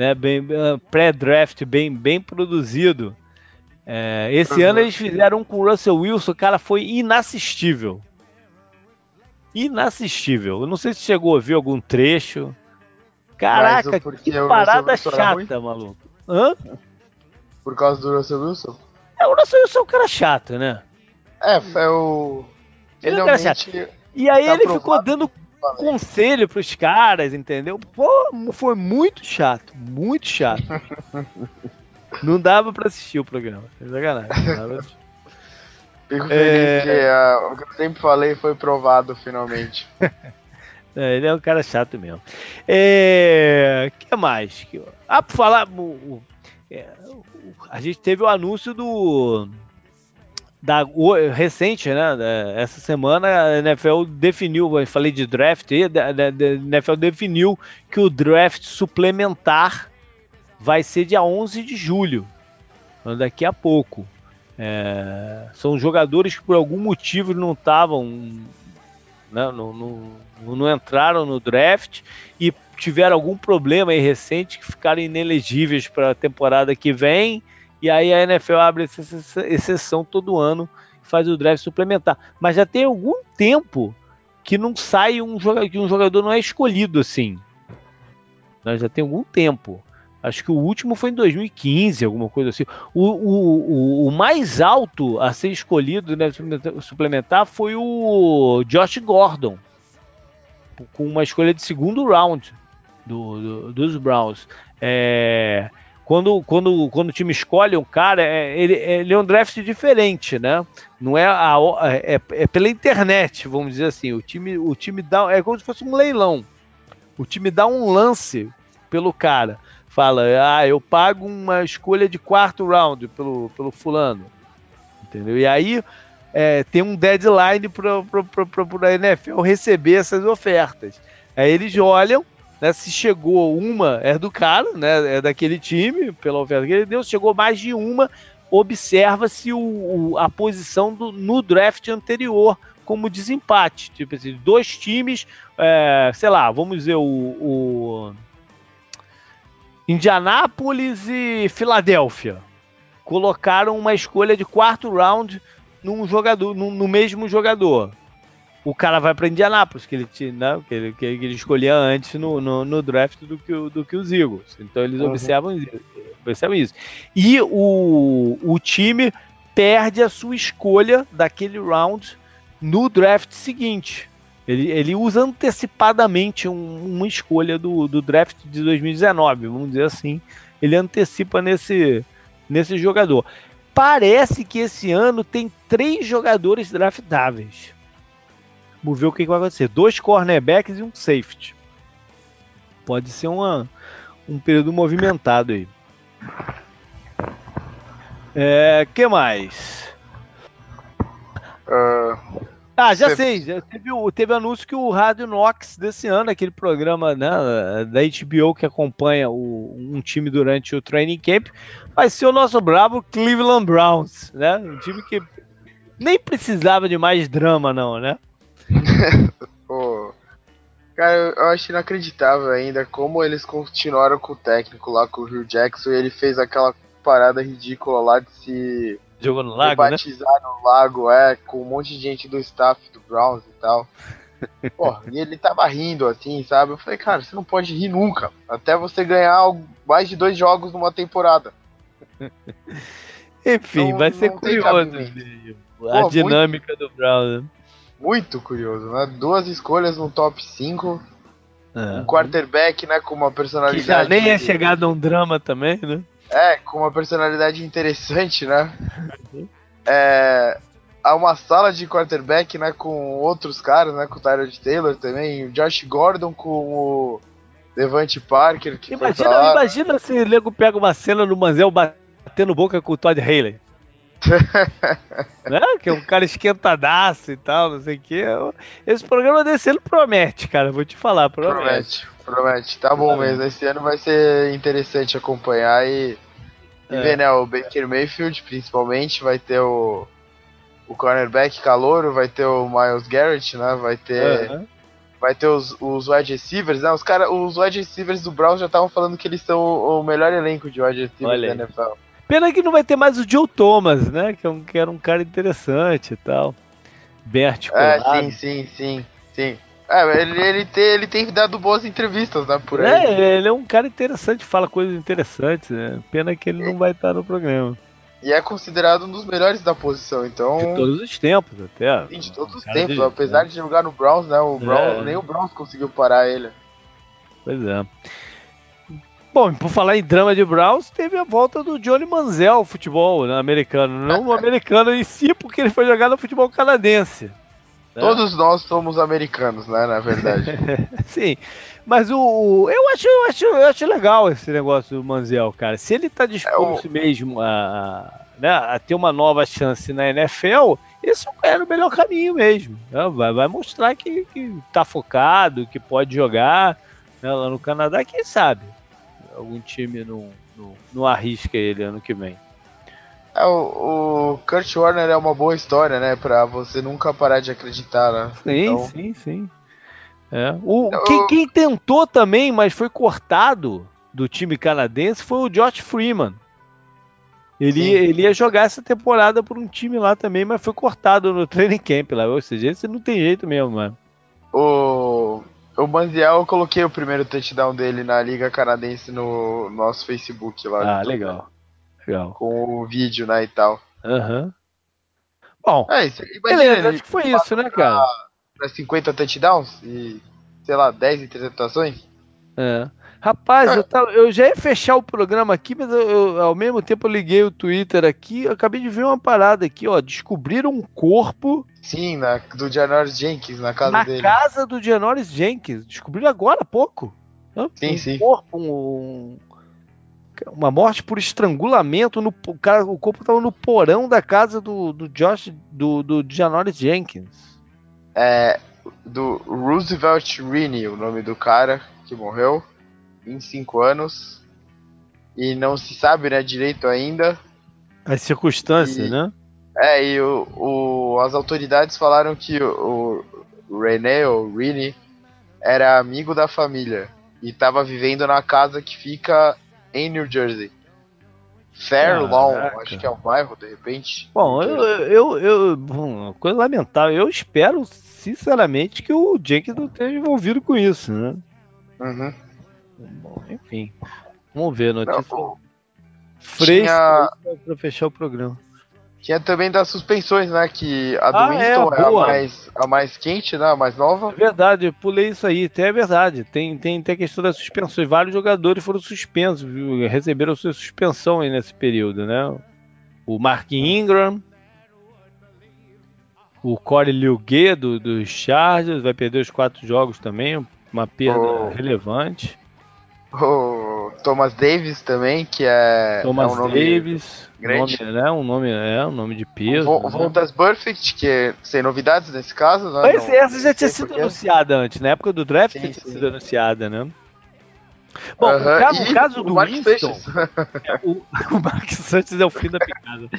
né? Bem uh, pré-draft, bem, bem produzido. É, esse uhum. ano eles fizeram um com o Russell Wilson, cara, foi inassistível. Inassistível. Eu não sei se chegou a ver algum trecho. Caraca, que parada chata, maluco. Hã? Por causa do Russell Wilson? É, o Russell Wilson é um cara chato, né? É, é o. Ele é um cara chato. E aí tá ele ficou dando conselho pros caras, entendeu? Pô, foi muito chato, muito chato. não dava pra assistir o programa, sacanagem. Fico feliz é... que uh, o que eu sempre falei foi provado finalmente. é, ele é um cara chato mesmo. É... que mais? Ah, pra falar. é, a gente teve o anúncio do da recente, né? Essa semana a NFL definiu, eu falei de draft, a NFL definiu que o draft suplementar vai ser dia 11 de julho, daqui a pouco. É, são jogadores que por algum motivo não estavam, né, não, não, não entraram no draft e tiveram algum problema recente que ficaram inelegíveis para a temporada que vem. E aí a NFL abre essa exceção todo ano e faz o draft suplementar. Mas já tem algum tempo que não sai um jogador, que um jogador não é escolhido assim. Né, já tem algum tempo. Acho que o último foi em 2015, alguma coisa assim. O, o, o, o mais alto a ser escolhido né, suplementar foi o Josh Gordon, com uma escolha de segundo round do, do, dos Browns. É, quando, quando, quando o time escolhe um cara, é, ele, ele, é um draft diferente, né? Não é, a, é, é, pela internet, vamos dizer assim. O time, o time dá. É como se fosse um leilão. O time dá um lance pelo cara. Fala, ah, eu pago uma escolha de quarto round pelo, pelo fulano. Entendeu? E aí é, tem um deadline para a NFL receber essas ofertas. Aí eles olham né, se chegou uma, é do cara, né, é daquele time, pela oferta que ele deu, chegou mais de uma, observa-se a posição do, no draft anterior como desempate. Tipo assim, dois times, é, sei lá, vamos dizer, o, o Indianápolis e Filadélfia. Colocaram uma escolha de quarto round num jogador, no, no mesmo jogador o cara vai para Indianápolis, que ele, né, que ele, que ele escolhia antes no, no, no, draft do que, do que os Eagles. Então eles uhum. observam, observam isso. E o, o time perde a sua escolha daquele round no draft seguinte. Ele, ele usa antecipadamente um, uma escolha do, do draft de 2019, vamos dizer assim. Ele antecipa nesse, nesse jogador. Parece que esse ano tem três jogadores draftáveis. Vamos ver o que, vai acontecer. Dois cornerbacks e um safety. Pode ser uma, um período movimentado aí. É, que mais? Uh, ah, já sei. Já teve, teve anúncio que o Rádio Nox desse ano, aquele programa né, da HBO que acompanha o, um time durante o training camp, vai ser o nosso bravo Cleveland Browns, né? Um time que nem precisava de mais drama, não, né? Pô, cara, eu acho inacreditável ainda como eles continuaram com o técnico lá, com o Hugh Jackson, e ele fez aquela parada ridícula lá de se Jogou no lago, né? batizar né? no lago, é, com um monte de gente do staff do Browns e tal. Pô, e ele tava rindo assim, sabe? Eu falei, cara, você não pode rir nunca. Até você ganhar mais de dois jogos numa temporada. Enfim, não, vai ser curioso a Pô, dinâmica muito... do Browns. Muito curioso, né? Duas escolhas no top 5. É. Um quarterback, né, com uma personalidade. Que já nem é chegado a um drama também, né? É, com uma personalidade interessante, né? é, há uma sala de quarterback, né, com outros caras, né, com o Tyrod Taylor também, o Josh Gordon com o Devante Parker. Que imagina, imagina se o nego pega uma cena no Manzel batendo boca com o Todd Haley. né? Que é um cara esquentadaço e tal, não sei o que. Esse programa desse ano promete, cara. Vou te falar, promete. Promete, promete. Tá bom mesmo. Esse ano vai ser interessante acompanhar e, e é. ver, né? O Baker Mayfield, principalmente, vai ter o, o cornerback calouro, vai ter o Miles Garrett, né? Vai ter. Uhum. Vai ter os, os wide receivers, né? Os, cara, os wide receivers do Browns já estavam falando que eles são o, o melhor elenco de wide receivers da NFL. Pena que não vai ter mais o Joe Thomas, né? Que, é um, que era um cara interessante e tal. Bem articulado. É, sim, sim, sim, sim. É, ele, ele, tem, ele tem dado boas entrevistas, né, por aí. É, ele é um cara interessante, fala coisas interessantes, né? Pena que ele não vai estar no programa. E é considerado um dos melhores da posição, então... De todos os tempos, até. Sim, de todos os tempos, de, apesar né? de jogar no Browns, né? O Browns, é. Nem o Browns conseguiu parar ele. Pois é. Bom, por falar em drama de Browns, teve a volta do Johnny Manziel ao futebol né, americano. Não no americano em si, porque ele foi jogar no futebol canadense. Né? Todos nós somos americanos, né? Na verdade. Sim. Mas o, o, eu, acho, eu, acho, eu acho legal esse negócio do Manziel, cara. Se ele tá disposto é o... mesmo a, né, a ter uma nova chance na NFL, esse é o melhor caminho mesmo. Né? Vai, vai, mostrar que, que tá focado, que pode jogar né, lá no Canadá, quem sabe? Algum time não, não, não arrisca ele ano que vem. É, o, o, Kurt Warner é uma boa história, né? Pra você nunca parar de acreditar, né? Sim, então... sim, sim. É. O, quem, quem, tentou também, mas foi cortado do time canadense foi o Josh Freeman. Ele, ele ia jogar essa temporada por um time lá também, mas foi cortado no training camp lá. Ou seja, esse não tem jeito mesmo, mano. O, o Manziel, eu coloquei o primeiro touchdown dele na Liga Canadense no nosso Facebook lá. Ah, legal. Legal. Com o vídeo, né, e tal. Aham. Uhum. Bom, é isso. Beleza, acho que foi isso, né, cara? Pra 50 touchdowns e, sei lá, 10 interceptações. É. Rapaz, eu, tava, eu, já ia fechar o programa aqui, mas eu, eu, ao mesmo tempo eu liguei o Twitter aqui, eu acabei de ver uma parada aqui, ó. Descobriram um corpo. Sim, na, do Janoris Jenkins, na casa na dele. Na casa do Janoris Jenkins. Descobriram agora há pouco. Sim, um sim. Corpo, um, uma morte por estrangulamento. No, o, cara, o corpo estava no porão da casa do, do Josh, do, do Janoris Jenkins. É, do Roosevelt Rini, o nome do cara que morreu. 25 anos. E não se sabe, né, direito ainda. As circunstâncias, e, né? É, e o, o, as autoridades falaram que o, o René, ou Rini, era amigo da família. E estava vivendo na casa que fica em New Jersey. Fairlawn, acho que é um bairro, de repente. Bom, eu, eu, eu bom, coisa lamentável. Eu espero, sinceramente, que o Jenkins não esteja envolvido com isso, né? Uhum. Bom, enfim. Vamos ver, notícia. Não, Fresca tinha... para fechar o programa. Tinha também das suspensões, né? Que a do ah, Winston é, é, a, mais, a mais quente, né? A mais nova. É verdade, eu pulei isso aí, até é verdade. Tem, tem, tem a questão das suspensões. Vários jogadores foram suspensos, viu? receberam sua suspensão aí nesse período, né? O Mark Ingram, o Corey Liugue do, dos Chargers vai perder os quatro jogos também, uma perda oh. relevante. O Thomas Davis também, que é. Thomas é um nome Davis. Grande. Nome, né? Um nome, é, um nome de peso. O Vontas né? Perfect, que é sem novidades nesse caso, né? Mas não, essa já tinha sido porque... anunciada antes, na época do draft sim, tinha sim. sido anunciada, né? Bom, o, caso, o caso do Winston. É, o, o Mark Santos é o fim da picada.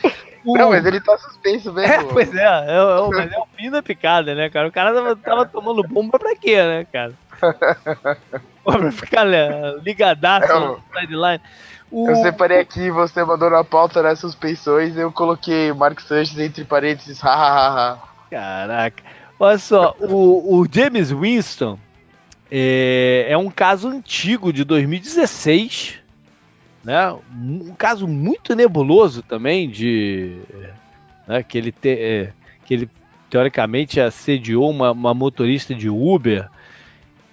O... Não, mas ele tá suspenso mesmo. É, pois é, é, é, mas é o fim da picada, né, cara? O cara tava, tava tomando bomba pra quê, né, cara? pra ficar né, ligadaço é, no sideline. O... Eu separei aqui, você mandou na pauta nas suspensões, eu coloquei o Mark Sanches entre parênteses, hahaha. Caraca. Olha só, o, o James Winston é, é, um caso antigo de 2016, né? Um caso muito nebuloso também de né, que ele te, é, que ele teoricamente assediou uma, uma motorista de Uber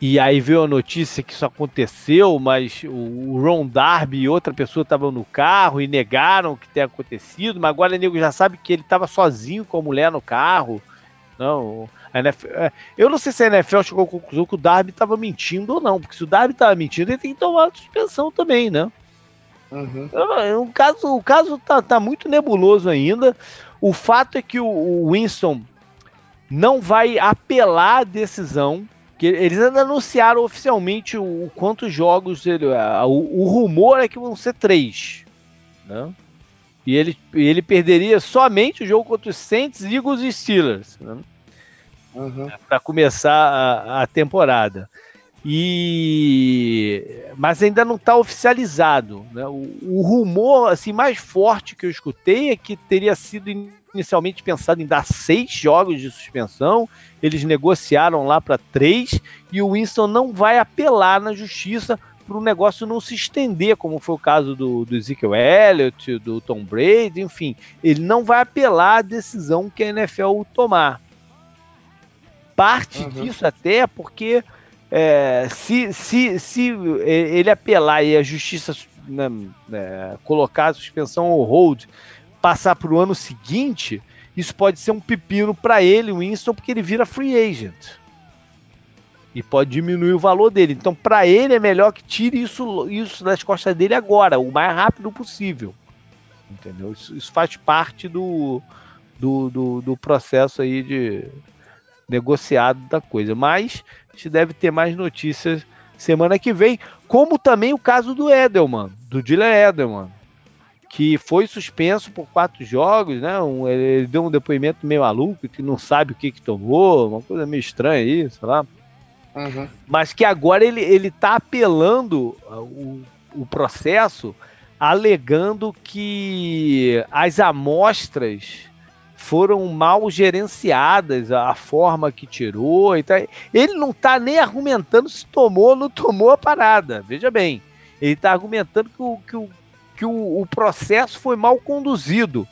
e aí veio a notícia que isso aconteceu, mas o Ron Darby e outra pessoa estavam no carro e negaram que tenha acontecido, mas agora o nego já sabe que ele estava sozinho com a mulher no carro. Não, NFL, é, eu não sei se a NFL chegou à conclusão que o Darby estava mentindo ou não, porque se o Darby estava mentindo, ele tem que tomar suspensão também, né? Uhum. O caso, o caso tá, tá, muito nebuloso ainda. O fato é que o, o Winston não vai apelar à decisão que eles ainda anunciaram oficialmente o, o quantos jogos ele, a, o, o, rumor é que vão ser três, né? E ele, ele perderia somente o jogo contra os Saints, Eagles e Steelers, né? Uhum. Para começar a, a, temporada. E mas ainda não está oficializado. Né? O, o, rumor assim mais forte que eu escutei é que teria sido inicialmente pensado em dar seis jogos de suspensão, eles negociaram lá para três e o Winston não vai apelar na justiça para o negócio não se estender, como foi o caso do, do Ezekiel Elliott, do Tom Brady, enfim, ele não vai apelar à decisão que a NFL tomar. Parte uhum. disso até porque é, se, se, se ele apelar e a justiça né, é, colocar a suspensão ou hold passar para o ano seguinte, isso pode ser um pepino para ele, o Winston, porque ele vira free agent. E pode diminuir o valor dele. Então, para ele é melhor que tire isso, isso das costas dele agora, o mais rápido possível. Entendeu? Isso, isso faz parte do, do, do, do, processo aí de negociado da coisa. Mas a gente deve ter mais notícias semana que vem, como também o caso do Edelman, do Dylan Edelman, que foi suspenso por quatro jogos, né? Um, ele deu um depoimento meio maluco, que não sabe o que, que tomou, uma coisa meio estranha aí, sei lá. Uhum. Mas que agora ele, ele tá apelando o, o processo, alegando que as amostras foram mal gerenciadas, a forma que tirou. Então, ele não está nem argumentando se tomou ou não tomou a parada. Veja bem, ele está argumentando que, o, que, o, que o, o, processo foi mal conduzido.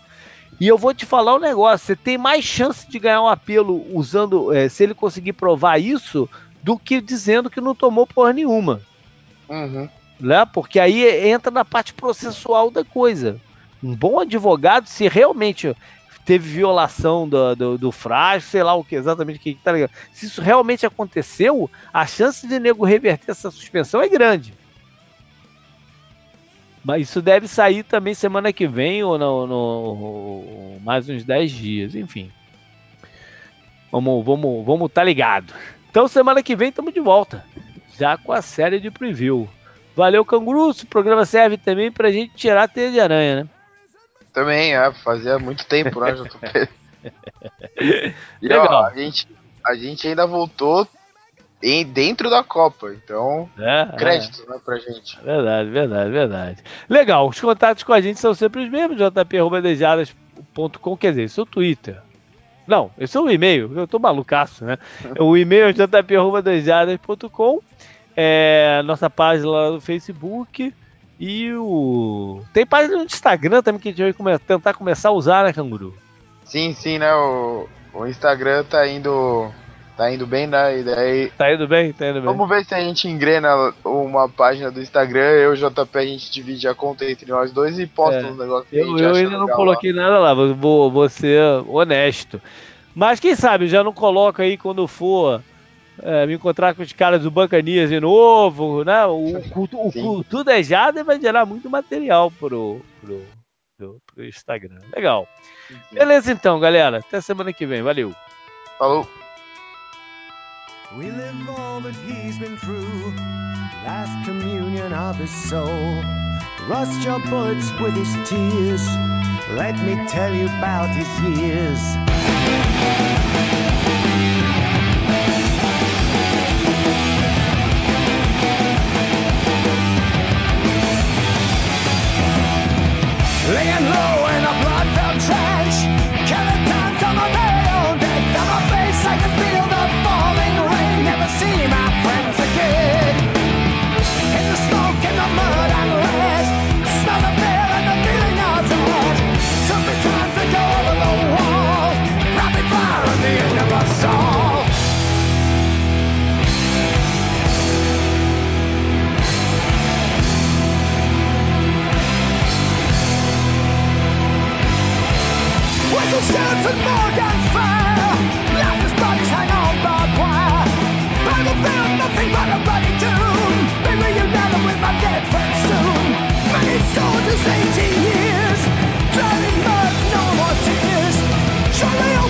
E eu vou te falar um negócio: você tem mais chance de ganhar um apelo usando, é, se ele conseguir provar isso, do que dizendo que não tomou porra nenhuma. Uhum. Né? Porque aí entra na parte processual da coisa. Um bom advogado, se realmente teve violação do, do, do frágil, sei lá o que exatamente que tá ligado. Se isso realmente aconteceu, a chance de nego reverter essa suspensão é grande. Mas isso deve sair também semana que vem ou no, no mais uns 10 dias, enfim. Vamos, vamos, vamos tá ligado. Então semana que vem estamos de volta, já com a série de preview. Valeu, canguru. O programa serve também pra gente tirar a teia de aranha, né? Também, é, fazia muito tempo, né, JP? e Legal. Ó, a, gente, a gente ainda voltou em, dentro da Copa, então é, créditos é. Né, pra gente. Verdade, verdade, verdade. Legal, os contatos com a gente são sempre os mesmos, jp.dejadas.com, quer dizer, seu Twitter. Não, esse é o e-mail, eu tô malucaço, né? o e-mail é jp.dejadas.com, é nossa página lá no Facebook, e o. Tem página no Instagram também que a gente vai tentar começar a usar, né, Canguru? Sim, sim, né? O, o Instagram tá indo. Tá indo bem, né? E daí... Tá indo bem, tá indo bem. Vamos ver se a gente engrena uma página do Instagram. Eu e o JP a gente divide a conta entre nós dois e posta é, uns negócios que Eu, eu ainda não coloquei lá. nada lá, vou, vou ser honesto. Mas quem sabe, já não coloca aí quando for é, me encontrar com os caras do Bancanias de novo, né? O, culto, o culto Dejada vai gerar muito material pro, pro, pro, pro Instagram. Legal. Sim. Beleza então, galera. Até semana que vem. Valeu. Falou. We live all that he's been through, last communion of his soul. Rust your bullets with his tears. Let me tell you about his years. Laying low in a blood-filled trench. Killing times on my very own deck On my face I can feel the falling rain. Never see my friends again. In the smoke, in the mud and rest Smell the fear and the feeling of dread. Sometimes they go over the wall. Rapid fire on the end of a saw soldiers, 18 years. Drowning mud, no more tears. Surely